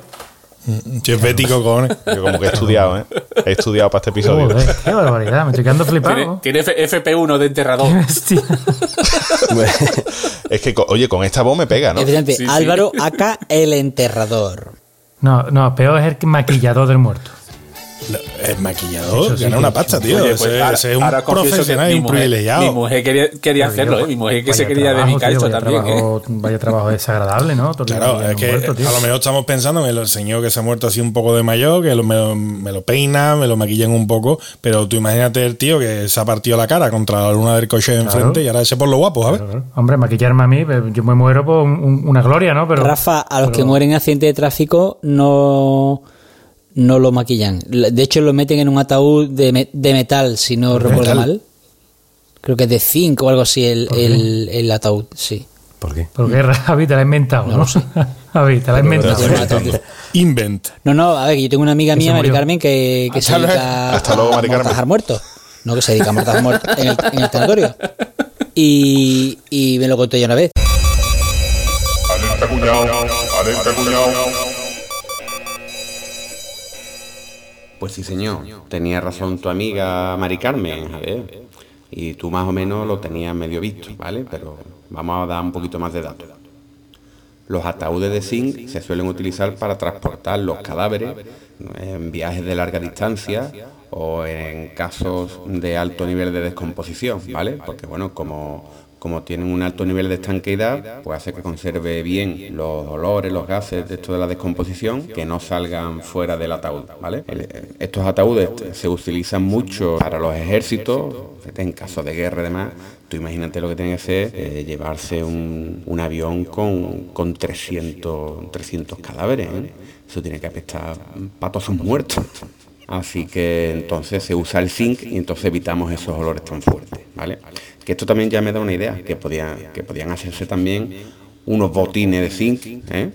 Si es bético, cojones. Yo como que he estudiado, ¿eh? He estudiado para este episodio. Joder, qué barbaridad, me estoy quedando Tiene, flipado. tiene F- FP1 de enterrador. Es que, oye, con esta voz me pega, ¿no? Efectivamente, Sí, sí. Álvaro acá el enterrador. No, no, peor es el maquillador del muerto. Es maquillador, sí gana una pasta, tío. Oye, ese, pues ahora- ese es un profesional y un privilegiado. Mi mujer quería, quería hacerlo, ¿eh? Mi mujer que se quería trabajo, dedicar tío, esto vaya también. ¿eh? Vaya trabajo desagradable, ¿no? Todo el Claro, es que muerto, a lo mejor estamos pensando en el señor que se ha muerto así un poco de mayor, que lo- me, lo- me lo peina, me lo maquillan un poco, pero tú imagínate el tío que se ha partido la cara contra la luna del coche de enfrente y ahora ese por lo guapo, ¿sabes? Claro, claro. Hombre, maquillarme a mí, eh, yo me muero por un- un- una gloria, ¿no? Pero, Rafa, a los que mueren en accidente de tráfico no, no lo maquillan. De hecho, lo meten en un ataúd de, me- de metal, si no recuerdo metal? mal. Creo que es de zinc o algo así el, el, el ataúd, sí. ¿Por qué? Porque Javi te la ha inventado, ¿no? Javi, te la ha inventado. Invent. No, no, a ver, yo tengo una amiga se mía, Mari. Carmen, que, que se Hasta luego. dedica Hasta luego, Mari a Carmen. mortajar muertos. No, que se dedica a mortajar muertos en el, en el tanatorio. Y, y me lo contó ya una vez. Alerta cuñado, alerta cuñado. Pues sí, señor. Tenía razón tu amiga Mari Carmen, a ver. Y tú más o menos lo tenías medio visto, ¿vale? Pero vamos a dar un poquito más de datos. Los ataúdes de zinc se suelen utilizar para transportar los cadáveres en viajes de larga distancia o en casos de alto nivel de descomposición, ¿vale? Porque bueno, como, como tienen un alto nivel de estanqueidad, pues hace que conserve bien los olores, los gases de esto de la descomposición, que no salgan fuera del ataúd, ¿vale? Estos ataúdes se utilizan mucho para los ejércitos, en caso de guerra y demás. Tú imagínate lo que tiene que ser eh, llevarse un, un avión con, con 300, 300 cadáveres, ¿eh? Eso tiene que apestar patos muertos. Así que entonces se usa el zinc y entonces evitamos esos olores tan fuertes, ¿vale? Que esto también ya me da una idea, que podían, que podían hacerse también unos botines de zinc, ¿eh?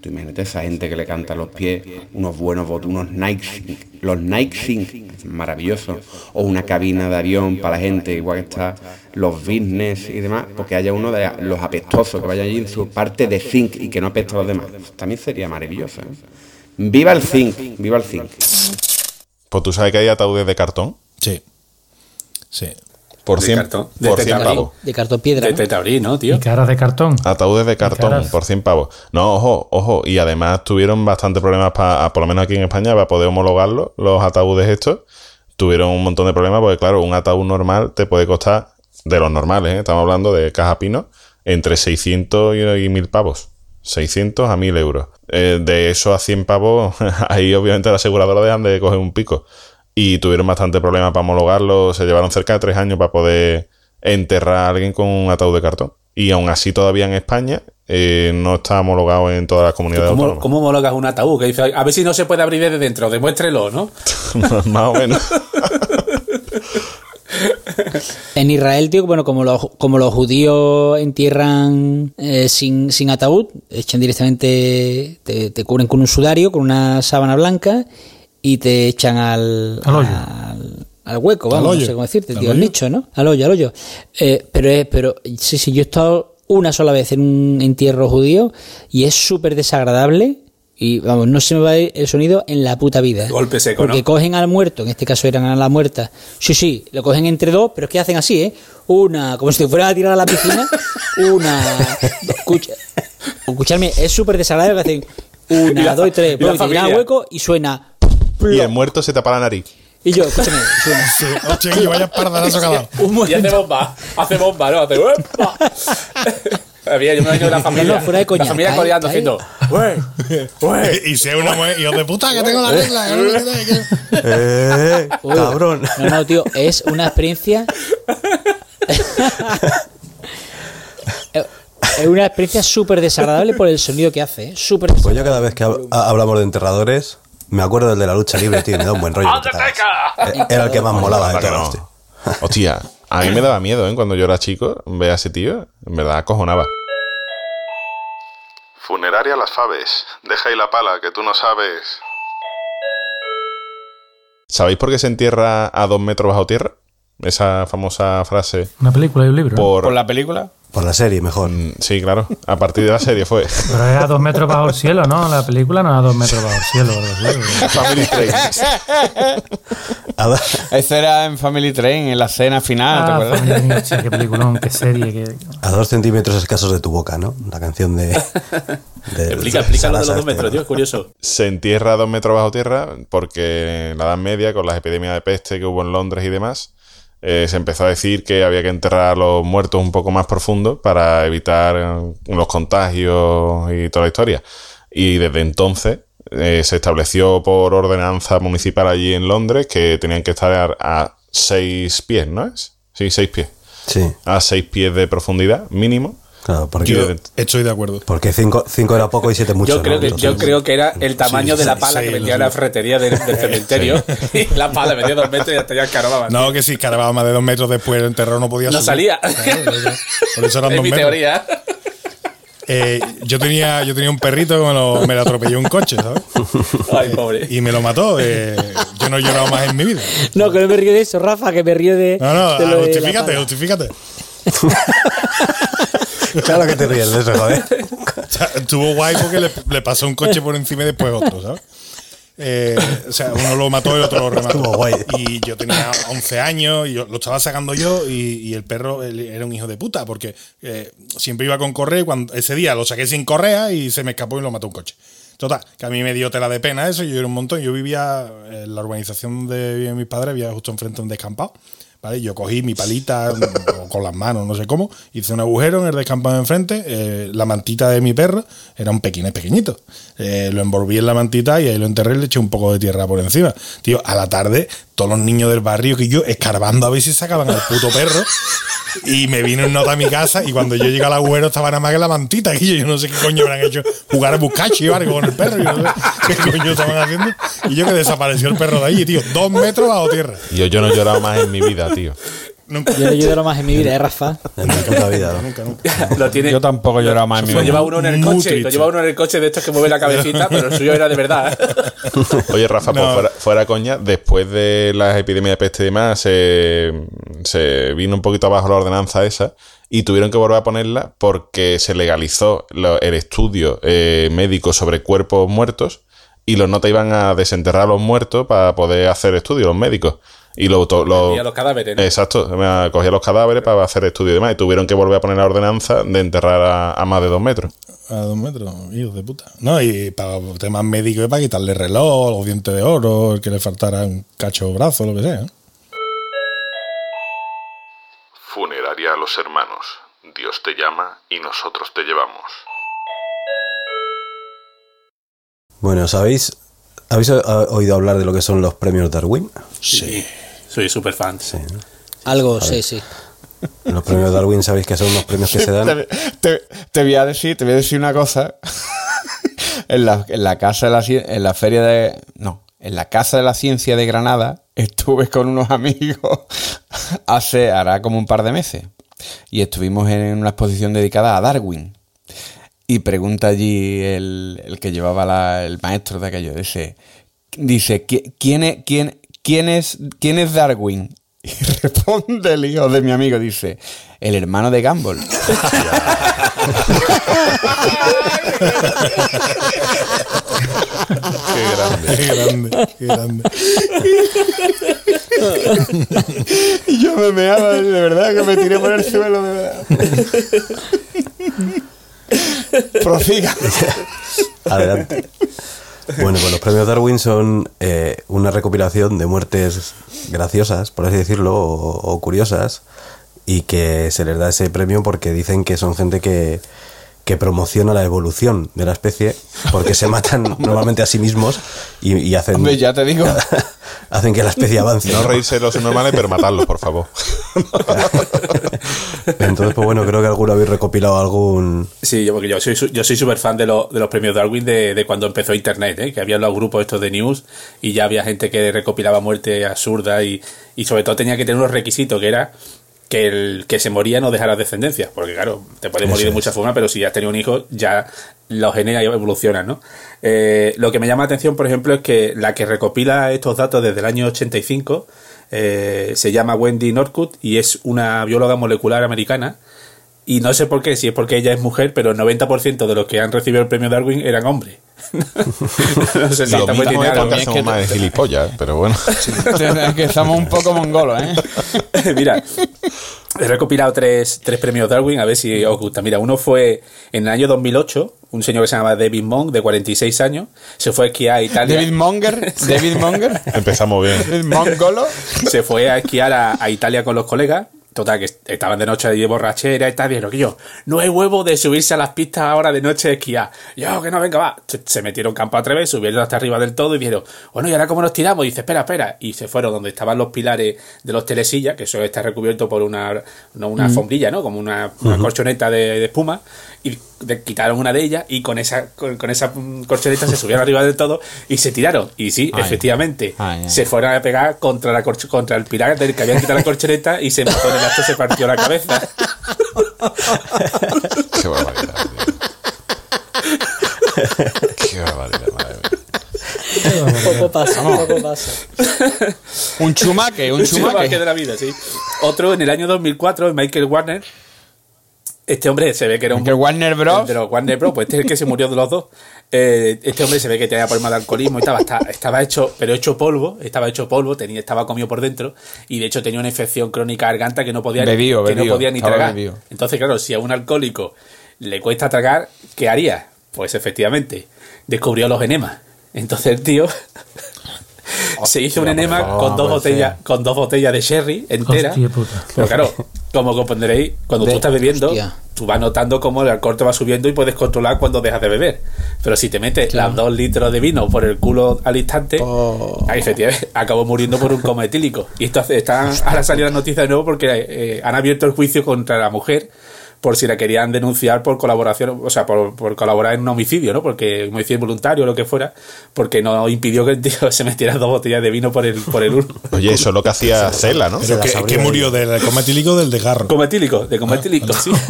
Tú imagínate esa gente que le canta a los pies, unos buenos botines, unos Nike Zinc, los Nike Zinc, maravillosos, o una cabina de avión para la gente, igual que está los business y demás, porque haya uno de los apestosos que vaya allí en su parte de zinc y que no apesta a los demás. También sería maravilloso. ¿eh? Viva el zinc, viva el zinc. Pues tú sabes que hay ataúdes de cartón. Sí. Sí. Por De 100, cartón. De por 100 tetaurín. pavos. De cartón piedra. De ¿no? tetaurí, ¿no, tío? Y caras de cartón. Ataúdes de cartón por 100 pavos. No, ojo, ojo. Y además tuvieron bastante problemas, para, por lo menos aquí en España, para poder homologarlo, los ataúdes estos. Tuvieron un montón de problemas porque, claro, un ataúd normal te puede costar, de los normales, ¿eh? estamos hablando de caja pino, entre 600 y, y 1000 pavos. 600 a 1000 euros. Eh, de eso a 100 pavos, ahí obviamente la aseguradora dejan de coger un pico. Y tuvieron bastante problemas para homologarlo. Se llevaron cerca de tres años para poder enterrar a alguien con un ataúd de cartón. Y aún así todavía en España eh, no está homologado en todas las comunidades ¿Cómo, autónomas. ¿Cómo homologas un ataúd? Que dice, a ver si no se puede abrir desde dentro, demuéstrelo, ¿no? Más o menos. En Israel, tío, bueno, como los, como los judíos entierran eh, sin, sin ataúd, echan directamente, te, te cubren con un sudario, con una sábana blanca y te echan al, Al hoyo. al, al hueco, vamos, hoyo. no sé cómo decirte, Al tío, al hoyo. nicho, ¿no? Al hoyo, al hoyo. Eh, pero es, pero sí, sí, yo he estado una sola vez en un entierro judío y es súper desagradable. Y vamos, no se me va a ir el sonido en la puta vida. Golpe seco, Porque ¿no? cogen al muerto, en este caso eran a la muerta. Sí, sí, lo cogen entre dos, pero es que hacen así, ¿eh? Una, como si te fueran a tirar a la piscina. Una. Escucha, escuchadme, es súper desagradable que hacen. Una, dos y tres. y la hueco y suena. Y el muerto se tapa la nariz. Y yo, escúchame. Sí, hostia, que vaya pardanazo cada Y hace bomba, hace bomba, ¿no? Hace ¡Epa! Había, yo me imagino la familia. No, fuera de coña, La familia coreando haciendo. Y sea una mujer, hijo de puta, que tengo la regla. ¡Eh! Uy, ¡Cabrón! No, no, tío, es una experiencia. es una experiencia súper desagradable por el sonido que hace, ¿eh? Súper Pues yo cada vez que hab- ha- hablamos de enterradores, me acuerdo del de la lucha libre, tío, me da un buen rollo. cagas. Eh, Era el que más molaba de ¿Para que todos, tío. Hostia, a mí me daba miedo, ¿eh? Cuando yo era chico, ver a ese tío, en verdad acojonaba. Funeraria Las Faves. Deja ahí la pala, que tú no sabes. ¿Sabéis por qué se entierra a dos metros bajo tierra? Esa famosa frase. Una película y un libro. Por, ¿Por la película? Por la serie, mejor. Mm, Sí, claro. A partir de la serie fue. Pero es a dos metros bajo el cielo, ¿no? La película no es a dos metros bajo el cielo. Family Train. Eso era en Family Train, en la escena final, ¿te Ah, acuerdas? qué peliculón, qué serie. Qué... a dos centímetros escasos de tu boca, ¿no? La canción de. de- Explica, explica lo de los dos metros, tío, es curioso. se entierra a dos metros bajo tierra porque en la Edad Media, con las epidemias de peste que hubo en Londres y demás, eh, se empezó a decir que había que enterrar a los muertos un poco más profundo para evitar eh, los contagios y toda la historia. Y desde entonces eh, se estableció por ordenanza municipal allí en Londres que tenían que estar a, a seis pies, ¿no es? Sí, seis pies. Sí, A seis pies de profundidad mínimo. Claro, porque, Yo estoy de acuerdo. porque cinco, cinco era poco y siete mucho. Yo creo, ¿no? que, yo creo que era el tamaño Sí, de la pala sí, que vendía en la ferretería del, del cementerio. Y la pala medía dos metros y hasta ya escarbaba. No, que si cargaba más de dos metros después el terror no podía No subir. salía. Claro, por eso- eran es dos mi metros. teoría. Eh, yo, tenía, yo tenía un perrito que me lo, me lo atropelló un coche, ¿sabes? Ay, pobre. Y me lo mató. eh, yo no he llorado más en mi vida. No, que no me río de eso, Rafa, que me río de. No, no, de justifícate, justifícate. Claro que te ríes de eso, joder. O sea, estuvo guay porque le, le pasó un coche por encima y después otro, ¿sabes? Eh, o sea, uno lo mató y otro lo remató. Estuvo guay. Y yo tenía 11 años y yo, lo estaba sacando yo y, y el perro él era un hijo de puta porque eh, siempre iba con correa y cuando, ese día lo saqué sin correa y se me escapó y lo mató un coche. Total, que a mí me dio tela de pena eso, yo era un montón. Yo vivía en la urbanización de mis padres, vivía justo enfrente de un descampado. ¿Vale? Yo cogí mi palita o con las manos, no sé cómo, hice un agujero en el descampado de enfrente, eh, la mantita de mi perro era un pequinés pequeñito. Eh, lo envolví en la mantita y ahí lo enterré y le eché un poco de tierra por encima. Tío, a la tarde, todos los niños del barrio que yo escarbando a ver si sacaban al puto perro. Y me vino en nota a mi casa y cuando yo llegué al agujero estaba nada más que la mantita. Y yo, no sé qué coño habrán hecho. Jugar a buscachi o algo con el perro. Yo no sé qué coño estaban haciendo. Y yo que desapareció el perro de allí, tío. Dos metros bajo tierra. Yo, yo no he llorado más en mi vida, tío. Nunca. Yo no lloro más en mi vida, ¿eh, Rafa? En mi puta vida, ¿no? Nunca, nunca. Lo tiene. Yo tampoco he llorado más en mi Lo vida. lleva uno en el Muy coche, lo lleva uno en el coche de estos que mueve la cabecita, pero el suyo era de verdad. Oye, Rafa, pues fuera, fuera coña, después de las epidemias de peste y demás, se, se vino un poquito abajo la ordenanza esa y tuvieron que volver a ponerla porque se legalizó lo- el estudio eh, médico sobre cuerpos muertos y los notas iban a desenterrar a los muertos para poder hacer estudios, los médicos. Y lo, to- lo- Y a los cadáveres. ¿no? Exacto, me cogía los cadáveres para hacer estudios y demás y tuvieron que volver a poner la ordenanza de enterrar a, a más de dos metros. A dos metros, hijos de puta. No, y para temas médicos y para quitarle reloj, los dientes de oro, el que le faltara un cacho de brazo, lo que sea. Funeraria a los hermanos. Dios te llama y nosotros te llevamos. Bueno, ¿sabéis? ¿Habéis oído hablar de lo que son los premios Darwin? Sí. Soy súper fan. Algo, sí, sí. Los premios Darwin, ¿sabéis que son unos premios que se dan? Te, te- te voy a decir, te voy a decir una cosa. en, la, en la casa de la en la feria de no, en la casa de la ciencia de Granada estuve con unos amigos hace hará como un par de meses y estuvimos en una exposición dedicada a Darwin. Y pregunta allí el, el que llevaba la- el maestro de aquello, dice, dice, "¿Qui- ¿quién es, quién, quién es, quién es Darwin? Y responde el hijo de mi amigo, dice, el hermano de Gumball. Qué grande. Qué grande, qué grande. Y yo me meaba, de verdad, que me tiré por el suelo, de verdad. Prosiga. Adelante. Bueno, pues los premios Darwin son eh, una recopilación de muertes graciosas, por así decirlo, o, o curiosas, y que se les da ese premio porque dicen que son gente que, que promociona la evolución de la especie, porque se matan normalmente a sí mismos y, y hacen, Hombre, ya te digo. hacen que la especie avance. No ¿no? reírse de los normales, pero matarlos, por favor. Entonces, pues bueno, creo que alguno habéis recopilado algún... Sí, yo, porque yo soy, yo soy súper fan de, lo- de los premios Darwin de, de cuando empezó Internet, ¿eh? que había los grupos estos de news y ya había gente que recopilaba muerte absurda y, y sobre todo tenía que tener unos requisitos que era que el que se moría no dejara descendencia. Porque claro, te puedes morir de muchas formas, pero si ya has tenido un hijo, ya los genes evolucionan, ¿no? Eh, lo que me llama la atención, por ejemplo, es que la que recopila estos datos desde el año 85 eh, se llama Wendy Norcutt y es una bióloga molecular americana. Y no sé por qué, si es porque ella es mujer, pero el 90% de los que han recibido el premio Darwin eran hombres. no sé si Lo mismo tiene es algo. somos más de gilipollas, pero bueno. Es que estamos un poco mongolos, ¿eh? Mira, he recopilado tres, tres premios Darwin, a ver si os gusta. Mira, uno fue en el año 2008, un señor que se llama David Monk, de 46 años, se fue a esquiar a Italia. David Monger, David Monger, Empezamos bien. David Mongolo. se fue a esquiar a, a Italia con los colegas. Total, que estaban de noche de borrachera y tal. Dijeron que yo, no hay huevo de subirse a las pistas ahora de noche de esquiar. Yo, que no, venga, va. Se, metieron campo a través, subieron hasta arriba del todo y dijeron, bueno, ¿y ahora cómo nos tiramos? Y dice, espera, espera. Y se fueron donde estaban los pilares de los telesillas, que eso está recubierto por una, no, una alfombrilla, ¿no? Como una, una colchoneta de, de espuma. Y de- quitaron una de ellas y con esa, con, con esa colchoneta se subieron arriba del todo y se tiraron. Y sí, Ay. efectivamente, Ay, ay. se fueron a pegar contra la corch- contra el pilar del que habían quitado la colchoneta y se mató en el acto, se partió la cabeza. Qué barbaridad. tío. Qué barbaridad, madre mía. Poco pasa, poco pasa. Un chumaque, un Un chumaque chumaque. de la vida, sí. Otro en el año 2004, Michael Warner. Este hombre se ve que era un. Que Warner Bros. De los Warner Bros. Pues este es el que se murió de los dos. Eh, este hombre se ve que tenía problemas de alcoholismo y estaba, estaba, hecho, pero hecho polvo, estaba hecho polvo, tenía, estaba comido por dentro y de hecho tenía una infección crónica garganta que no podía, Bebido, que no podía ni tragar. bebido. Entonces, claro, si a un alcohólico le cuesta tragar, ¿qué haría? Pues efectivamente, descubrió los enemas. Entonces el tío se hizo un enema favor, con dos botellas, con dos botellas de sherry. Hostia puta. Pero claro, como comprenderéis, cuando De- tú estás bebiendo, hostia. tú vas notando cómo el alcohol te va subiendo y puedes controlar cuando dejas de beber. Pero si te metes las dos litros de vino por el culo al instante, Oh. ahí efectivamente acabó muriendo por un coma etílico. Y esto hace- están, ahora salió la noticia de nuevo porque eh, han abierto el juicio contra la mujer por si la querían denunciar por colaboración, o sea, por, por colaborar en un homicidio, ¿no? Porque un homicidio involuntario o lo que fuera, porque no impidió que el tío se metiera dos botellas de vino por el, por el uno. Oye, eso es lo que hacía Cela, ¿no? Pero que, murió del coma etílico o del desgarro. Coma etílico, de coma etílico, sí.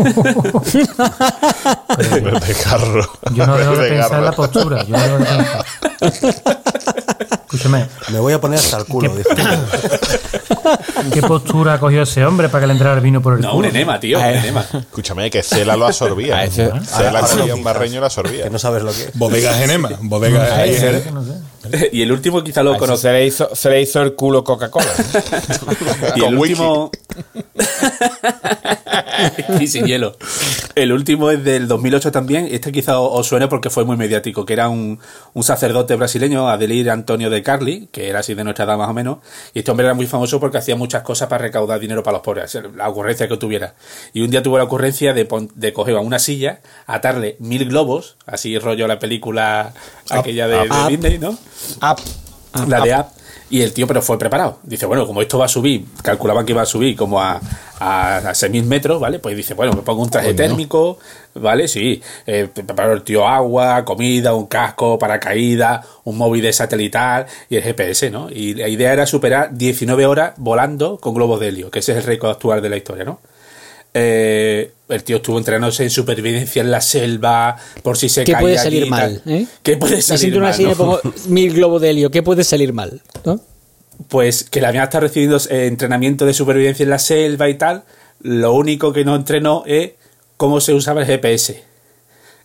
de carro. Yo no dejo de pensar en la postura. Yo no dejo de pensar. Escúchame, Me voy a poner hasta el culo. dice. ¿qué postura cogió ese hombre para que le entrara el vino por el No, un culo? enema, tío, un Ah, eh. enema. Escúchame, que Cela lo absorbía. Cela cogía un barreño y lo absorbía. Que no sabes lo que es. Bodegas enema. Bodegas Ahí Y el último quizá lo conoce. se, le hizo, se le hizo el culo Coca-Cola. Y el Con último. y sin hielo. El último es del 2008 también. Este quizá os suene porque fue muy mediático. Que era un, un sacerdote brasileño, Adelir Antonio de Carli, que era así de nuestra edad más o menos. Y este hombre era muy famoso porque hacía muchas cosas para recaudar dinero para los pobres. La ocurrencia que tuviera. Y un día tuvo la ocurrencia de, pon- de coger a una silla, atarle mil globos, así rollo la película aquella de, de. Disney, ¿no? Up. la de app. Y el tío, pero fue preparado. Dice, bueno, como esto va a subir, calculaban que iba a subir como a, a, a 6.000 metros, ¿vale? Pues dice, bueno, me pongo un traje térmico, ¿vale? Sí. Eh, preparó el tío agua, comida, un casco, paracaídas, un móvil de satelital y el GPS, ¿no? Y la idea era superar 19 horas volando con globos de helio, que ese es el récord actual de la historia, ¿no? Eh, el tío estuvo entrenándose en supervivencia en la selva, por si se ¿Qué caía puede aquí salir y mal? ¿eh? ¿Qué puede salir una mal? silla y no? pongo mil globos de helio. ¿Qué puede salir mal? ¿No? pues que la habían estado recibiendo eh, entrenamiento de supervivencia en la selva y tal, lo único que no entrenó es cómo se usaba el GPS.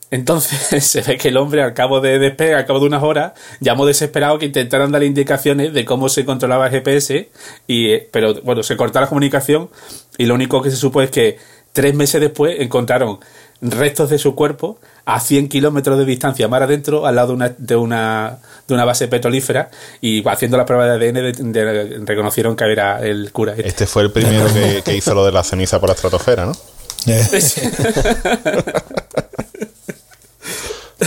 Entonces se ve que el hombre al cabo de despegar, al cabo de unas horas, llamó desesperado que intentaran darle indicaciones de cómo se controlaba el GPS, y, eh, pero bueno, se cortó la comunicación y lo único que se supo es que tres meses después encontraron restos de su cuerpo a 100 kilómetros de distancia mar adentro al lado de una, de una, de una base petrolífera y haciendo la prueba de ADN de- de- reconocieron que era el cura. este. Este fue el primero que, que hizo lo de la ceniza por la estratosfera, ¿no?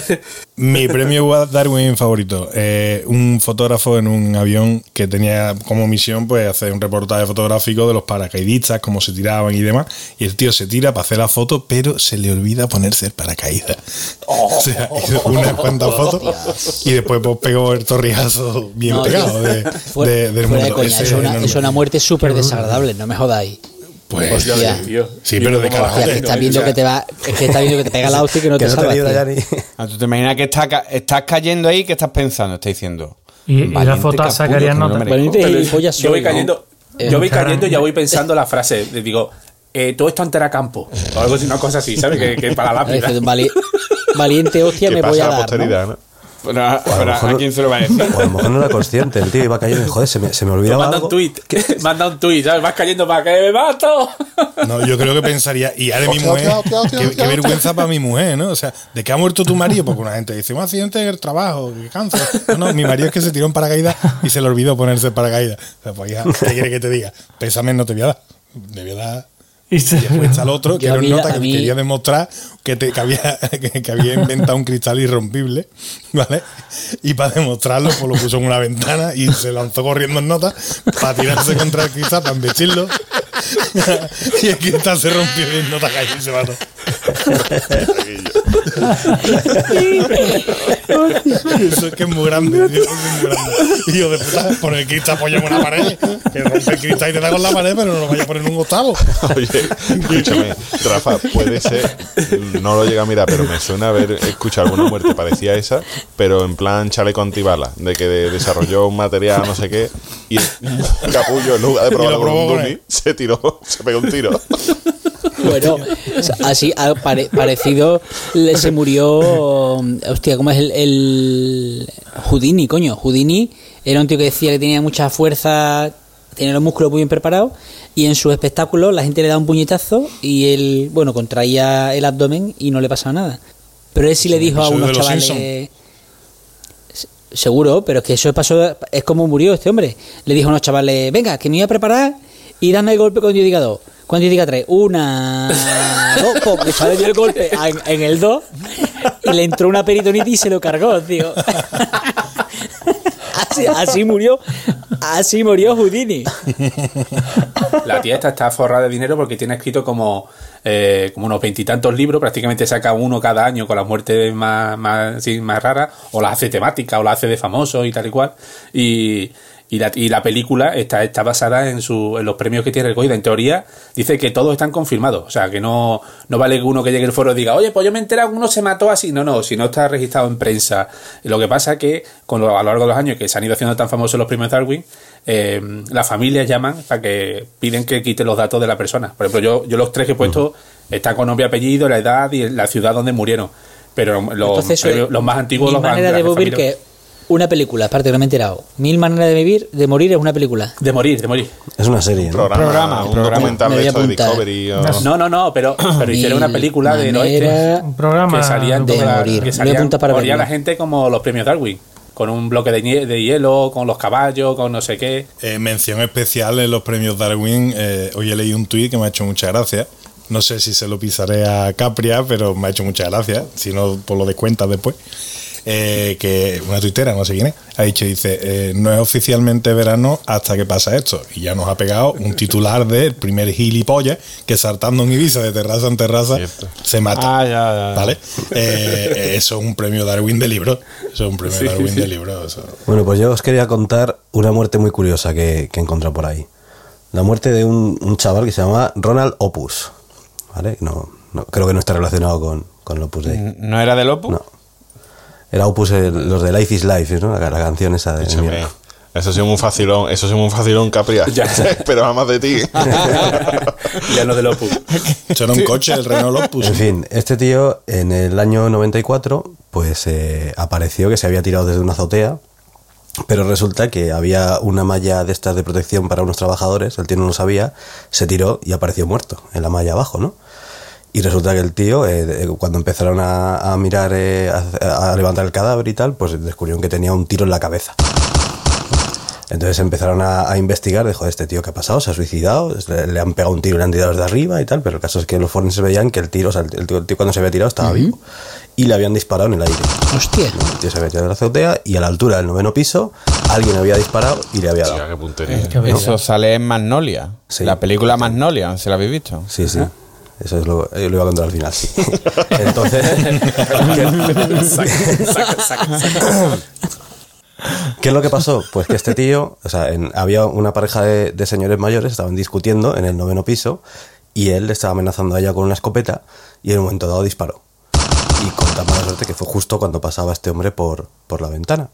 Mi premio Darwin favorito. eh, un fotógrafo en un avión que tenía como misión pues hacer un reportaje fotográfico de los paracaidistas, cómo se tiraban y demás. Y el tío se tira para hacer la foto, pero se le olvida ponerse el paracaídas. O sea, hizo unas cuantas fotos y después pues, pegó el torrijazo bien No, pegado de, de- del de coña, es una, es una muerte súper desagradable, no me jodáis. Pues Hostia. sí, pero de carajo. que estás viendo que te va, es que estás viendo que te pega la hostia y que no que te no te salva. libra tío. ya ni. Ah, ¿Tú te imaginas que estás, estás cayendo ahí? ¿Qué estás pensando? Está diciendo. Y, y la que harían que no yo voy soy, ¿no? cayendo, Eh, yo voy cayendo y ya voy pensando la frase. le Digo, eh, todo esto antes era campo. O algo así, una cosa así, ¿sabes? Que, que para la lápida. vali- Valiente hostia Que me voy a dar. ¿no? Pero, a- lo mejor ¿A no- quién se lo va a decir? O a lo mejor no era consciente, el tío iba cayendo y joder, se me, se me olvidaba Manda algo. un tuit, manda un tuit, ¿sabes? Vas cayendo para que me mato. No, yo creo que pensaría, y ahora mi Hostia, mujer, qué, vergüenza para mi mujer, ¿no? O sea, ¿de qué ha muerto tu marido? Porque una gente dice, un accidente en el trabajo, que cáncer. No, no, mi marido es que se tiró en paracaídas y se le olvidó ponerse el paracaídas. O sea, pues hija, ¿qué quiere que te diga? Pésame, no te voy a dar. Te voy a dar. Y se- Y después está el otro, que era un nota que mí- quería demostrar que, te- que había, que, que había inventado un cristal irrompible, ¿vale? Y para demostrarlo, pues lo puso en una ventana y se lanzó corriendo en nota para tirarse contra el cristal, para embestirlo. y el cristal se rompió y el nota cayó y se mató. Eso es que es muy grande, tío, es muy grande. Y yo de puta, por el cristal apoyamos una pared, que rompe el cristal y te da con la pared, pero no lo vaya a poner en un octavo. Oye, escúchame, Rafa, puede ser, no lo llega a mirar, pero me suena haber escuchado alguna muerte parecida a esa, pero en plan chaleco antibalas, de que de- desarrolló un material no sé qué, y el capullo en lugar de probarlo lo con un dummy, se tiró, se pegó un tiro. Bueno, así a- pare- parecido le- se murió. Hostia, ¿cómo es el, el Houdini, coño? Houdini era un tío que decía que tenía mucha fuerza, tenía los músculos muy bien preparados y en sus espectáculos la gente le daba un puñetazo y él, bueno, contraía el abdomen y no le pasaba nada. Pero él sí le dijo a unos chavales. Seguro, pero es que eso pasó, es como murió este hombre. Le dijo a unos chavales, venga, que me voy a preparar y dame el golpe cuando yo diga dos. Diga tres, una, dos, pum, le dio el golpe en, el dos y le entró una peritonitis y se lo cargó, tío. Así, así murió, así murió Houdini. La tía está forrada de dinero porque tiene escrito como, eh, como unos veintitantos libros, prácticamente saca uno cada año con las muertes más, más, sí, más raras, o las hace temáticas, o las hace de famosos y tal y cual. Y, y, la, y la película está, está basada en, su, en los premios que tiene recogida. En teoría, dice que todos están confirmados. O sea, que no, no vale que uno que llegue al foro y diga, oye, pues yo me he enterado que uno se mató así. No, no, si no está registrado en prensa. Lo que pasa es que con lo- a lo largo de los años que se han ido haciendo tan famosos los premios Darwin, eh, las familias llaman para que piden que quite los datos de la persona. Por ejemplo, yo, yo los tres que he puesto están con nombre apellido, la edad y la ciudad donde murieron. Pero los, Entonces, los más antiguos los van de vivir que una película, aparte no me he enterado. Mil maneras de vivir, de morir es una película. De morir, de morir. Es una serie, ¿no? Programa, Programa, un programa. documental Me de esto de. Discovery. o- No, no, no, pero, pero hicieron una película oeste. maneras Un programa que salían de las- morir. que salían- para moría la gente como los premios Darwin con un bloque de, de hielo con los caballos con no sé qué Eh, mención especial en los premios Darwin. eh, hoy he leído un tuit que me ha hecho mucha gracia. No sé si se lo pisaré a Capria, pero me ha hecho mucha gracia. Si no, pues lo descuentas después. Eh, que una tuitera, no sé quién es, ha dicho, dice, eh, no es oficialmente verano hasta que pasa esto. Y ya nos ha pegado un titular del primer gilipollas que saltando en Ibiza de terraza en terraza Cierto. se mata. Ah, ya, ya. ¿Vale? Eh, eso es un premio Darwin de libro. Eso es un premio Darwin de libro. eso. Bueno, pues yo os quería contar una muerte muy curiosa que, que he encontrado por ahí. La muerte de un, un chaval que se llama Ronald Opus. ¿Vale? No, no- creo que no está relacionado con, con el Opus Dei. ¿No era del Opus? No. Era Opus el- los de Life is Life, ¿no? La, la canción esa de mierda. Eso sí es un facilón, eso sí es un facilón, Capria. Ya. Esperaba más de ti. ya no de los pu- Eso era un coche, el Renault Opus. En fin, este tío en el año 94 pues eh, apareció que se había tirado desde una azotea, pero resulta que había una malla de estas de protección para unos trabajadores, el tío no lo sabía, se tiró y apareció muerto en la malla abajo, ¿no? Y resulta que el tío, eh, de- cuando empezaron a, a mirar, eh, a, a levantar el cadáver y tal, pues descubrieron que tenía un tiro en la cabeza. Entonces empezaron a, a investigar, dijo, este tío, ¿qué ha pasado? ¿Se ha suicidado? Le, le han pegado un tiro y le han tirado desde arriba y tal, pero el caso es que los forenses veían que el tiro, o sea, el tío, el tío cuando se había tirado estaba vivo. Y le habían disparado en el aire. Hostia. El tío se había tirado de la azotea y a la altura del noveno piso alguien había disparado y le había dado. Hostia, qué puntería. Qué bestia. Eso sale en Magnolia. Sí. La película Magnolia, ¿se la habéis visto? Sí, sí. Eso es lo, eh, lo iba a contar al final, sí. Entonces, ¿Qué es lo que pasó? Pues que este tío, o sea, había una pareja de, de señores mayores, estaban discutiendo en el noveno piso y él le estaba amenazando a ella con una escopeta y en un momento dado disparó. Y con tan mala suerte que fue justo cuando pasaba este hombre por, por la ventana.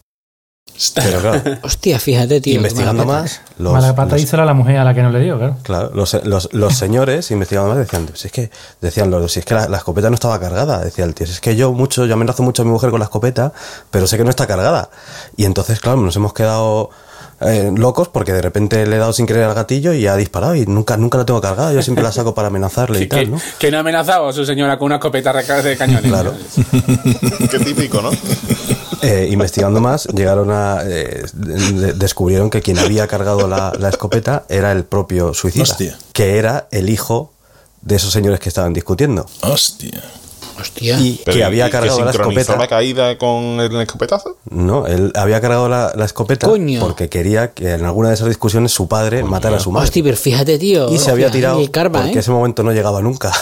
Pero claro, Hostia, fíjate, tío. investigando más, los, Mala pata los- hizo la mujer a la que no le dio, claro. Claro, los, los- los señores investigando más decían, si es que, decían los, si es que la, la escopeta no estaba cargada, decía el tío, si es que yo mucho, yo amenazo mucho a mi mujer con la escopeta, pero sé que no está cargada. Y entonces, claro, nos hemos quedado eh, locos porque de repente le he dado sin querer al gatillo y ha disparado y nunca, nunca la tengo cargada, yo siempre la saco para amenazarle y tal, ¿no? que no ha amenazado a su señora con una escopeta de cañones. Claro. Qué típico, ¿no? Eh, investigando más, llegaron a. eh, de- descubrieron que quien había cargado la, la escopeta era el propio suicida. Hostia. Que era el hijo de esos señores que estaban discutiendo. Hostia. Hostia. Y Pero, que había ¿y cargado la sincronizó escopeta. la caída con el escopetazo? No, él había cargado la, la escopeta Coño. porque quería que en alguna de esas discusiones su padre matara a su madre. Hostia, pero fíjate, tío. y se había tirado el karma, porque ¿eh? ese momento no llegaba nunca.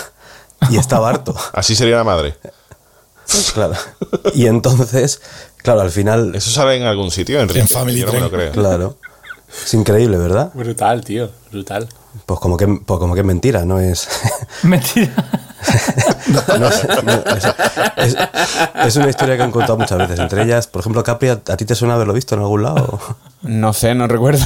Y estaba harto. Así sería la madre. Claro. Y entonces, claro, al final. ¿Eso sale en algún sitio, Enrique? En Family Yo no me lo Train. creo. Claro. Es increíble, ¿verdad? Brutal, tío. Brutal. Pues como que, pues como que es mentira, no es. Mentira. No sé, no, es, es- es una historia que han contado muchas veces. Entre ellas, por ejemplo, Capri, ¿a, a ti te suena haberlo visto en algún lado? No sé, no recuerdo.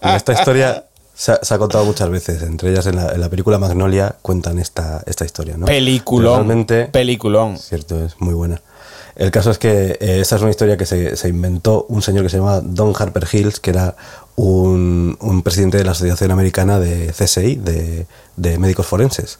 En esta historia se ha, se ha contado muchas veces. Entre ellas, en la, en la película Magnolia cuentan esta, esta historia. ¿no? Peliculón. Realmente, Peliculón. cierto, es muy buena. El caso es que eh, esta es una historia que se, se inventó un señor que se llama Don Harper Hills, que era un, un presidente de la Asociación Americana de CSI, de, de médicos forenses.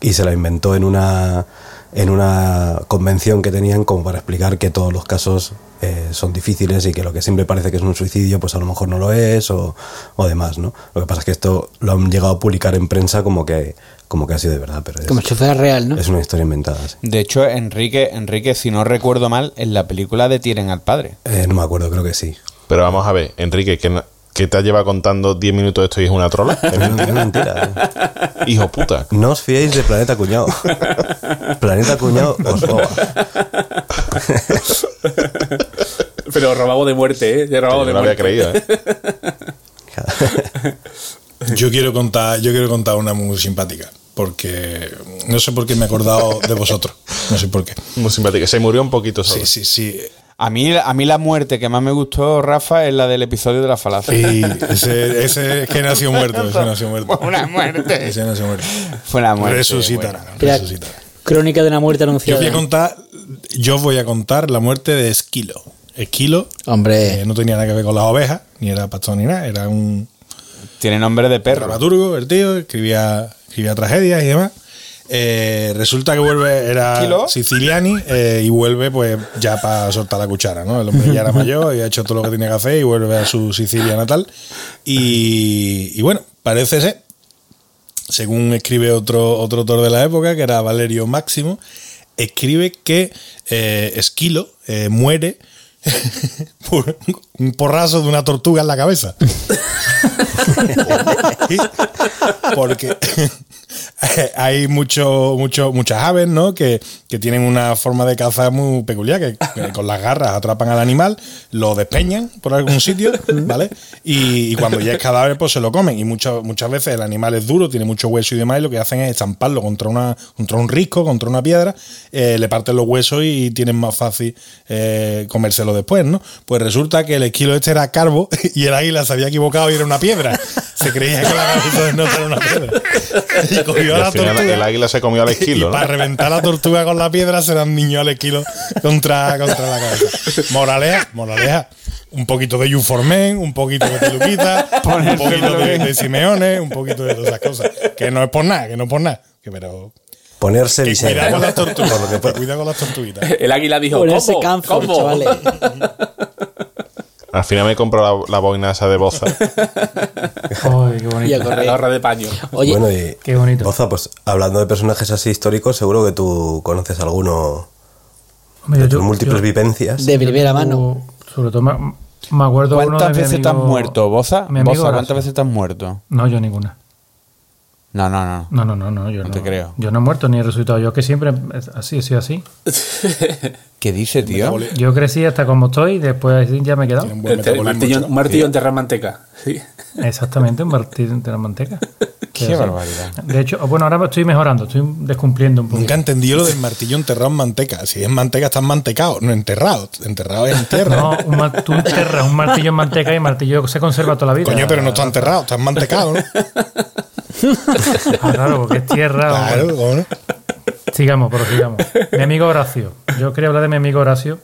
Y se la inventó en una, en una convención que tenían como para explicar que todos los casos eh, son difíciles y que lo que siempre parece que es un suicidio, pues a lo mejor no lo es o, o demás, ¿no? Lo que pasa es que esto lo han llegado a publicar en prensa como que, como que ha sido de verdad, pero es, Como si fuera real, ¿no? es una historia inventada. sí. De hecho, Enrique, Enrique, si no recuerdo mal, en la película detienen al padre. Eh, no me acuerdo, creo que sí. Pero vamos a ver, Enrique, ¿qué, qué te lleva contando 10 minutos esto y es una trola? Es mentira. ¿eh? Hijo puta. No os fiéis de Planeta Cuñado. Planeta Cuñado os roba. Pero robado de muerte, ¿eh? De robado de no había muerte. creído, ¿eh? Yo quiero contar, yo quiero contar una muy simpática. Porque no sé por qué me he acordado de vosotros. No sé por qué. Muy simpático. Se murió un poquito solo. Sí, sí, sí. A mí, a mí la muerte que más me gustó, Rafa, es la del episodio de la falacia. Y ese, ese es que nació muerto. Ese nació muerto. Una muerte. Ese nació muerto. Fue la muerte. Resucitará. Crónica de una muerte Yo anunciada. voy a contar, yo voy a contar la muerte de Esquilo. Esquilo Hombre, eh, no tenía nada que ver con las ovejas, ni era pastor ni nada, era un Tiene nombre de perro. dramaturgo, el tío, escribía, escribía tragedias y demás. Eh, resulta que vuelve, era ¿Kilo? siciliani eh, y vuelve pues ya para soltar la cuchara, ¿no? El hombre ya era mayor y ha hecho todo lo que tenía que hacer y vuelve a su Sicilia natal. Y, y bueno, parece ser, según escribe otro, otro autor de la época, que era Valerio Máximo, escribe que eh, Esquilo eh, muere por un porrazo de una tortuga en la cabeza. Porque hay mucho, mucho, muchas aves, ¿no? Que, que tienen una forma de caza muy peculiar, que, que con las garras atrapan al animal, lo despeñan por algún sitio, ¿vale? Y, y cuando ya es cadáver, pues se lo comen. Y muchas, muchas veces el animal es duro, tiene mucho hueso y demás, y lo que hacen es estamparlo contra, una, contra un risco, contra una piedra, eh, le parten los huesos y tienen más fácil eh, comérselo después, ¿no? Pues resulta que el esquilo este era carbo y el águila se había equivocado y era una piedra. Se creía que la cabeza de nota era una piedra. Y cogió a la al final tortuga. el águila se comió al Y esquilo, ¿no? para reventar la tortuga con la piedra se dan niños al esquilo contra, contra la cabeza. Moraleja, moraleja. Un poquito de Yuformen, un poquito de Peluquita, un poquito de, de Simeone, un poquito de todas esas cosas. Que no es por nada, que no es por nada. Que pero. Ponerse Que diseño. cuidado con las tortugas. Cuidado con las tortuguitas. El águila dijo, ponerse ¿Cómo? Al final me compro la, la boina esa de boza. Ay, qué Y bonito. La gorra de paño. Oye, bueno, y Qué bonito. Boza, pues hablando de personajes así históricos, seguro que tú conoces alguno Hombre, de yo- tus múltiples yo- vivencias. de primera mano. Sobre todo me, me acuerdo uno de ¿Cuántas mi veces te has muerto, Boza? mi amigo Boza. ¿cuántas veces te has muerto? No, yo ninguna. No, no, no. No, no, no, no, yo no, te creo. Yo no he muerto ni he resucitado. Yo que siempre así, he sido así. ¿Qué dice, tío? Yo crecí hasta como estoy y después ya me he quedado. Un Este, martillo, un martillo enterrar manteca. Sí. Exactamente, un martillo de la manteca. Qué sí. barbaridad. De hecho, bueno, ahora estoy mejorando, estoy descumpliendo un poco. Nunca entendí lo del martillo enterrado en manteca. Si es manteca, estás mantecado, no enterrado. Enterrado es en tierra. No, un, tú enterras un martillo en manteca y el martillo se conserva toda la vida. Coño, pero no está enterrado, está mantecado, ¿no? Ah, claro, porque es tierra. Claro, bueno. ¿cómo no? Sigamos, pero sigamos. Mi amigo Horacio. Yo quería hablar de mi amigo Horacio,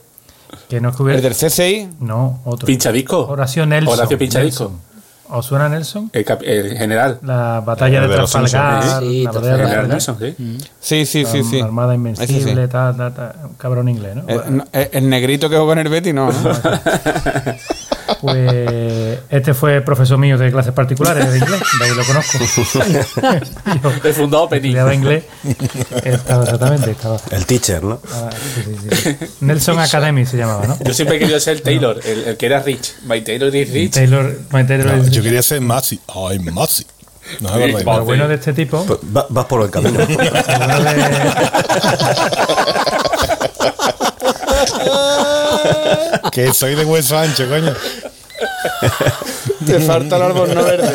que no es que hubiera- ¿El del CSI? No, otro. ¿Pinchadisco? Horacio Nelson. Horacio Pinchadisco. Nelson. ¿Os suena Nelson? El, cap- el general. La batalla El de de los Trafalgar. Sí, la batalla de General Trafalgar. Nelson, sí. Sí, sí, sí, sí. La Armada Invencible, sí. tal, tal, tal. Un cabrón inglés, ¿no? El, el- el negrito que jugó en el Betty, no. ¿no? Pues este fue profesor mío de clases particulares de inglés, de ahí lo conozco. Yo El fundado estudiaba inglés. Estaba exactamente, estaba. El teacher, ¿no? ah, sí, sí, sí. Nelson Academy se llamaba, ¿no? Yo siempre he querido ser Taylor, el, el que era Rich. My Taylor is Rich. Taylor, my Taylor No, is- yo quería ser Maxi. Ay, Maxi. No es Sí, verdad. Lo bueno de este tipo, Pues va- vas por el camino. lo bueno de- Que soy de hueso ancho, coño. Te falta el árbol no verde.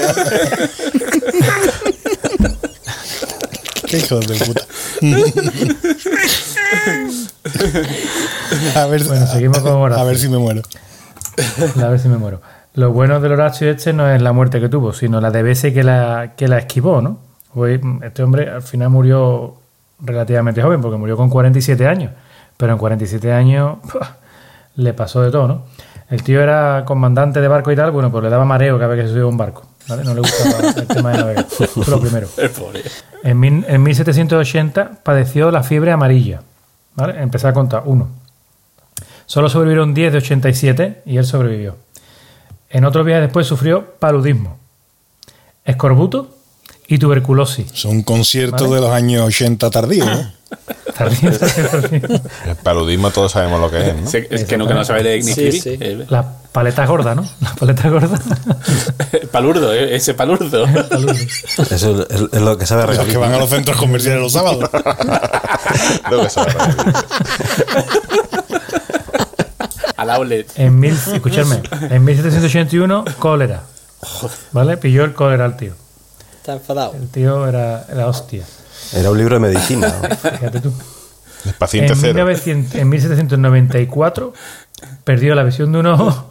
Qué hijos de puta. A ver, Bueno, seguimos con Horacio. a ver si me muero. A ver si me muero. Lo bueno del Horacio este no es la muerte que tuvo, sino la de veces que la, que la esquivó, ¿no? Este hombre al final murió relativamente joven, porque murió con 47 años. Pero en 47 años ¡pua! le pasó de todo, ¿no? El tío era comandante de barco y tal, bueno, pues le daba mareo cada vez que se subía a un barco. ¿vale? No le gustaba el tema de navegar. Fue lo primero. En 1780 padeció la fiebre amarilla. ¿vale? Empecé a contar. Uno. Solo sobrevivieron 10 de 87 y él sobrevivió. En otro viaje después sufrió paludismo, escorbuto y tuberculosis. Es un concierto Vale. de los años 80 tardío, ¿no? Tardío, tardío. El paludismo todos sabemos lo que es, ¿no? Es que no, que no sabe leer ni Sí, sí. Eh, Las paletas gordas, ¿no? Las paletas gordas. palurdo, eh, ese palurdo. Eso es, es lo que sabe Los que van a los centros comerciales los sábados. Lo que sabe. Al outlet. En mil, escuchadme, en 1781, cólera. ¿Vale? Pilló el cólera al tío. Está enfadado. El tío era la hostia. Era un libro de medicina. ¿no? Fíjate tú. El paciente En, cero. 1900 en 1794 perdió la visión de un ojo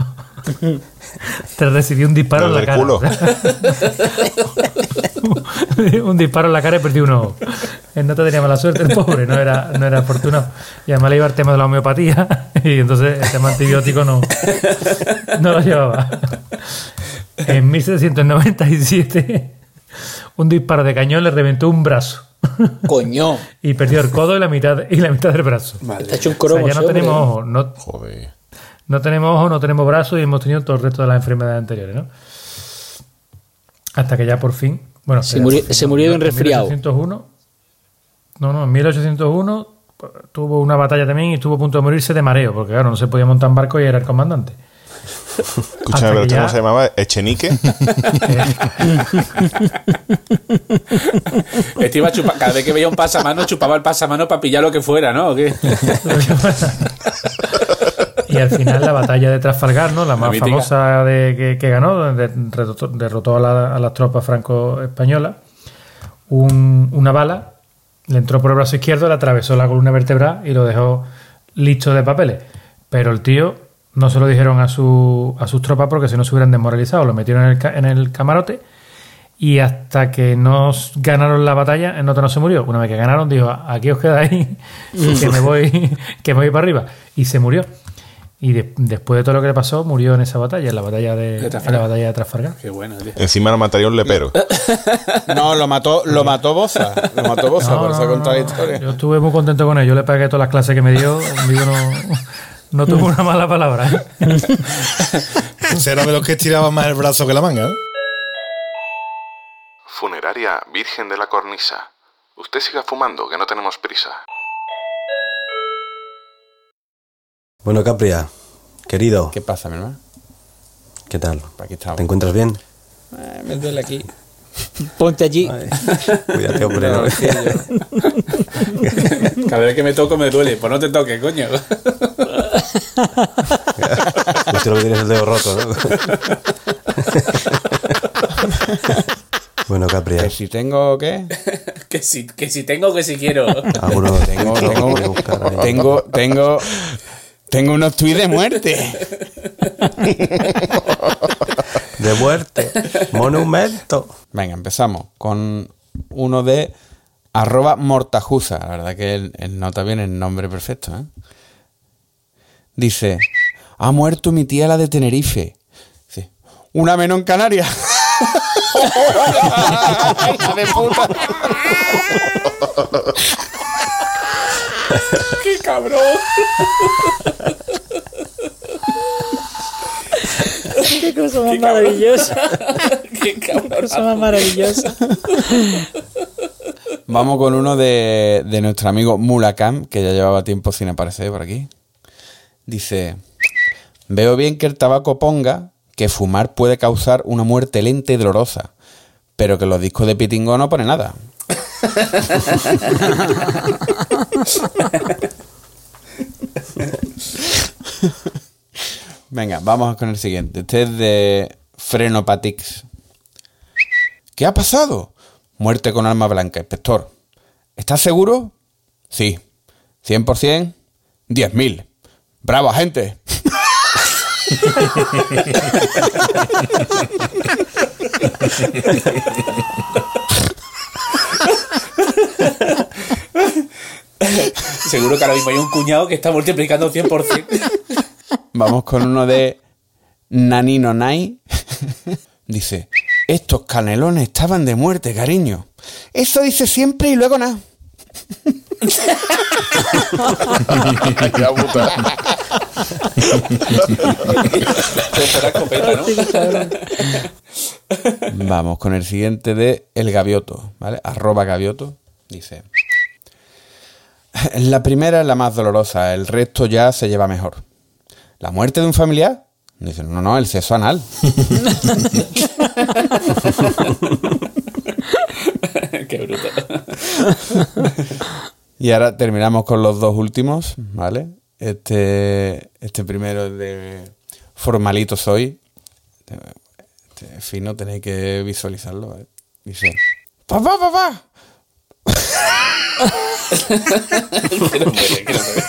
tras recibir un disparo en la cara. culo. un disparo en la cara y perdió un ojo. Él no tenía mala suerte, el pobre, no era, no era afortunado. Y además le iba el tema de la homeopatía y entonces el tema antibiótico no, no lo llevaba. En 1797 un disparo de cañón le reventó un brazo Coño. y perdió el codo y la mitad, y la mitad del brazo. Está hecho un O cromo. sea, ya no hombre, tenemos ojos, no, Joder. no tenemos ojos, no tenemos brazos y hemos tenido todo el resto de las enfermedades anteriores, ¿no? Hasta que ya por fin. Bueno, Se murió- fin, se no, murió de en un resfriado. 1801, no, no, en 1801 pues, tuvo una batalla también y estuvo a punto de morirse de mareo, porque claro, no se podía montar en barco y era el comandante. Escúchame, Hasta pero que ¿este ya- ¿cómo se llamaba? ¿Echenique? Este iba a chupar, cada vez que veía un pasamano, chupaba el pasamano para pillar lo que fuera, ¿no? ¿O qué? y al final la batalla de Trafalgar, ¿no? La más famosa de, que, que ganó, donde derrotó, derrotó a, la- a las tropas franco-españolas, un- una bala le entró por el brazo izquierdo, le atravesó la columna vertebral y lo dejó listo de papeles. Pero el tío no se lo dijeron a, su, a sus tropas porque si no se hubieran desmoralizado. Lo metieron en el, ca- en el camarote y hasta que no ganaron la batalla, el nota no se murió. Una vez que ganaron, dijo, aquí os quedáis, que me voy, que me voy para arriba. Y se murió. Y de- después de todo lo que le pasó, murió en esa batalla, en la batalla de, De en Trafalgar. la batalla de Trafalgar. Qué bueno, tío. Encima lo mataría un lepero. No, lo mató, lo mató Boza. Lo mató Boza, No, por no, no. historia. Yo estuve muy contento con él. Yo le pagué todas las clases que me dio. No, no tuvo una mala palabra. ¿eh? Era de los que estiraba más el brazo que la manga, ¿no? Funeraria Virgen de la Cornisa. Usted siga fumando, que no tenemos prisa. Bueno, Capria, querido, ¿Qué pasa, mi hermano? ¿qué tal? Aquí estamos. ¿Te encuentras bien? Eh, me duele aquí. Ponte allí. Cuídate, hombre. ¿no? Cada vez que me toco me duele. Pues no te toques, coño. Justo lo que tienes el dedo roto, ¿no? bueno, Capri, Que si tengo, ¿qué? que, si, que si tengo, que si quiero. alguno Tengo, tengo, ahí. tengo, tengo, tengo unos tuits de muerte. De muerte. Monumento. Venga, empezamos con uno de arroba mortajuza. La verdad que él, él nota bien el nombre perfecto. ¿eh? Dice, ha muerto mi tía la de Tenerife. Dice, una menos en Canarias. Hija de puta. ¡Qué cabrón! Qué cosa más maravillosa. ¡Qué! Cosa más maravillosa. Vamos con uno de, de nuestro amigo Mulacam, que ya llevaba tiempo sin aparecer por aquí. Dice, veo bien que el tabaco ponga que fumar puede causar una muerte lenta y dolorosa, pero que los discos de Pitingo no pone nada. Venga, vamos con el siguiente. Este es de Frenopatix. ¿Qué ha pasado? Muerte con arma blanca, inspector. ¿Estás seguro? Sí. ¿100%? 10.000. ¡Bravo, gente! Seguro que ahora mismo hay un cuñado que está multiplicando 100%. Vamos con uno de Nanino Nai. Dice, estos canelones estaban de muerte, cariño. Eso dice siempre y luego nada. Vamos con el siguiente de El Gavioto, ¿vale? Arroba Gavioto. Dice, la primera es la más dolorosa, el resto ya se lleva mejor. ¿La muerte de un familiar? Dice, no, no, el sexo anal. Qué bruto. Y ahora terminamos con los dos últimos, ¿vale? Este, este primero es de Formalito Soy. Este, este fino, tenéis que visualizarlo, ¿vale? Dice, papá, papá, que no puede, que no puede.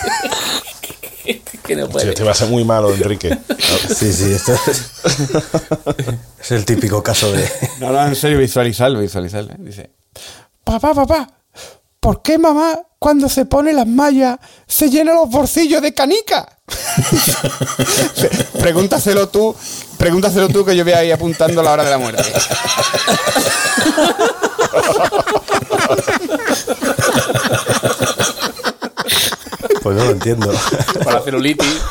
Que no Sí. Este va a ser muy malo, Enrique. Sí, sí, esto es, es el típico caso de. No, no, en serio, visualizarlo, visualizarlo. ¿eh? Dice, papá, papá, ¿por qué mamá cuando se pone las mallas se llena los bolsillos de canica? pregúntaselo tú, pregúntaselo tú que yo voy ahí apuntando la hora de la muerte. Pues no lo entiendo. Por la celulitis.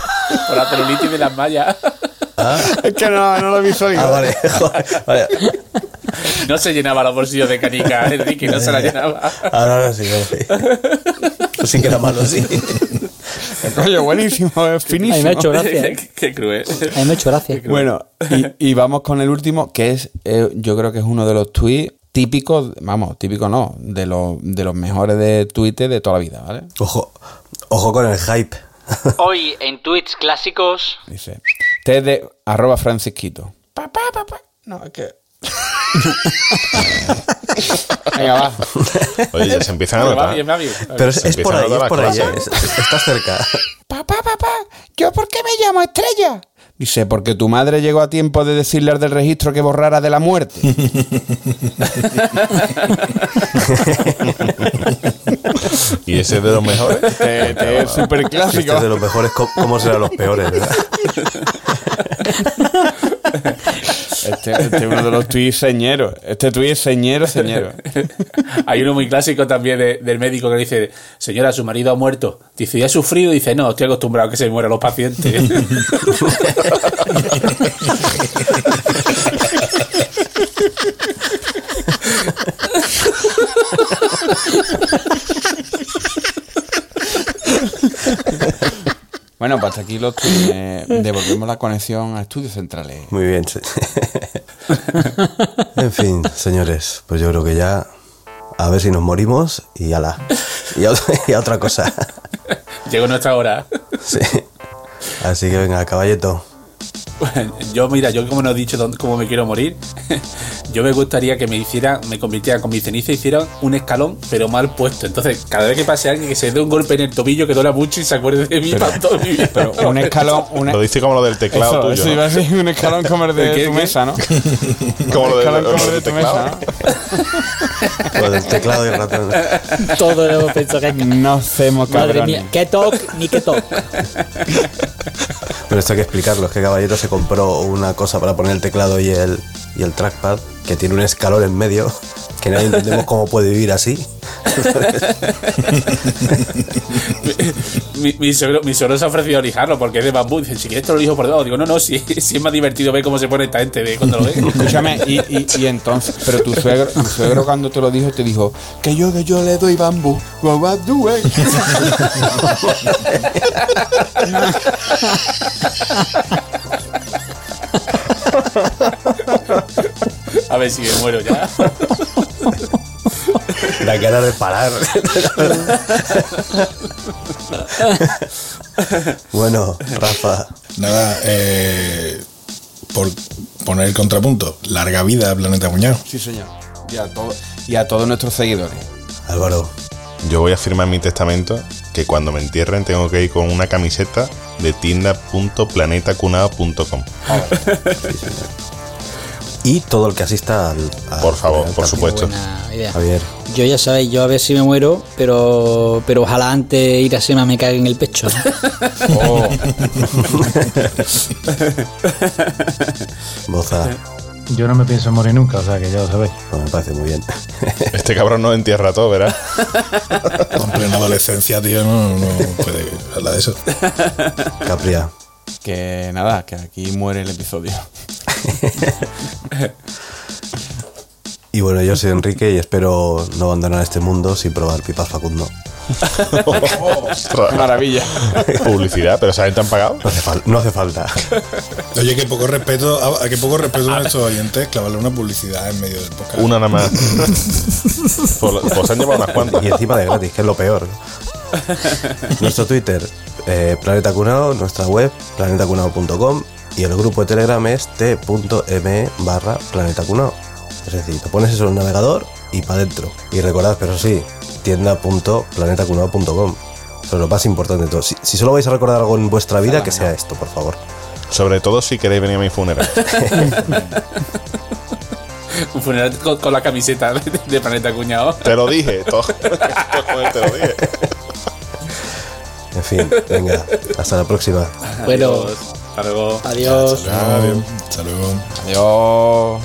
Por la celulitis de las mallas. Es que no, no lo visualizo. Ah, vale. No se llenaba los bolsillos de canica, Enrique, no se la llenaba. Ahora, sí, ahora sí. Pues sí que era malo, sí. Coño, buenísimo, es A mí me ha finísimo. hecho gracia. ¿eh? Qué, qué cruel. A mí me ha hecho gracia. Bueno, y, y vamos con el último, que es, eh, yo creo que es uno de los tweets típicos, vamos, típico no, de los, de los mejores de Twitter de toda la vida, ¿vale? Ojo, ojo con el hype. Hoy en tweets clásicos. Dice, de arroba francisquito. Papá, papá. No, es que... Venga, va. Oye, ya se empiezan a notar. Pero es, Se es por ahí, es por ahí. es- estás cerca. Papá, papá, ¿yo por qué me llamo Estrella? Dice, porque tu madre llegó a tiempo de decirle al del registro que borrara de la muerte. Y ese es de los mejores. Este, este es súper Este clásico. es de los mejores, ¿cómo serán los peores? verdad? Este, este es uno de los tweets señeros. Este tweet es señero, señero. Hay uno muy clásico también de- del médico que dice, señora, su marido ha muerto. Dice, ¿y ha sufrido? Dice, no, estoy acostumbrado a que se mueran los pacientes. Bueno, pues hasta aquí los. Eh, devolvemos la conexión a estudios centrales. Muy bien. En fin, señores, pues yo creo que ya. A ver si nos morimos y ala. Y a, y a otra cosa. Llegó nuestra hora. Sí. Así que venga, caballeto. Yo, mira, yo como no he dicho dónde- cómo me quiero morir, yo me gustaría que me hiciera, me convirtiera con mi ceniza, hiciera un escalón, pero mal puesto. Entonces, cada vez que pase alguien que se dé un golpe en el tobillo que duela mucho y se acuerde de mí para toda mi vida. Pero un escalón, un Lo dice como lo del teclado eso, tuyo. eso ¿no? iba a ser un escalón como el de ¿Qué, tu qué? mesa, ¿no? Como lo del, como de tu teclado. mesa, Lo del teclado y el ratón. Todo lo hemos pensado que ¿no? No hacemos Madre cabrones. mía, qué toc ni qué toc. Pero esto hay que explicarlo. Es que Caballero se compró una cosa para poner el teclado y el, y el trackpad que tiene un escalón en medio. Que nadie entendemos cómo puede vivir así. mi, mi, suegro, mi suegro se ha ofrecido a lijarlo porque es de bambú. Dice, si quieres te lo lijo por debajo. Digo, no, no, si, si es más divertido ver cómo se pone esta gente de cuando lo ve. Escúchame, y, y, y entonces, pero tu suegro, tu suegro cuando te lo dijo, te dijo que yo, que yo le doy bambú. A ver si me muero ya. La cara de parar. bueno, Rafa. Nada, eh, por poner el contrapunto, larga vida a Planeta Cuñado. Sí, señor. Y a, todo- y a todos nuestros seguidores. Álvaro. Yo voy a firmar en mi testamento que cuando me entierren tengo que ir con una camiseta de tienda.planetacunao.com. Y todo el que asista al. al- Por favor, al por supuesto. Buena idea. Javier. Yo ya sabéis, yo a ver si me muero, pero pero ojalá antes de ir a Sema me cague en el pecho. ¿no? Oh, Boza. Yo no me pienso morir nunca, o sea que ya lo sabéis. Pues me parece muy bien. Este cabrón no entierra todo, ¿verdad? En plena adolescencia, tío, no, no puede hablar de eso. Capria. que nada, que aquí muere el episodio. Y bueno, yo soy Enrique y espero no abandonar este mundo sin probar pipas Facundo. Maravilla. Publicidad, pero ¿saben te han pagado? No hace, fal- no hace falta. Oye, qué poco respeto, a, qué poco respeto a nuestros oyentes clavarle una publicidad en medio del podcast. Una nada más. Pues, pues han llevado unas cuantas. Y encima de gratis, que es lo peor. Nuestro Twitter, eh, Planeta Cunao, nuestra web, planetacunao.com y el grupo de Telegram es t.me barra Planeta Cunao. Es decir, te pones eso en el navegador y para adentro. Y recordad, pero sí, tienda.planetacunao.com. Eso es lo más importante de todo. Si, si solo vais a recordar algo en vuestra vida, que sea esto, por favor. Sobre todo si queréis venir a mi funeral. Un funeral con, con la camiseta de, de Planeta Cuñado. Te lo dije, todo. Te lo dije. En fin, venga, hasta la próxima. Bueno, Hasta luego. adiós. Hasta luego. Hasta luego. Adiós.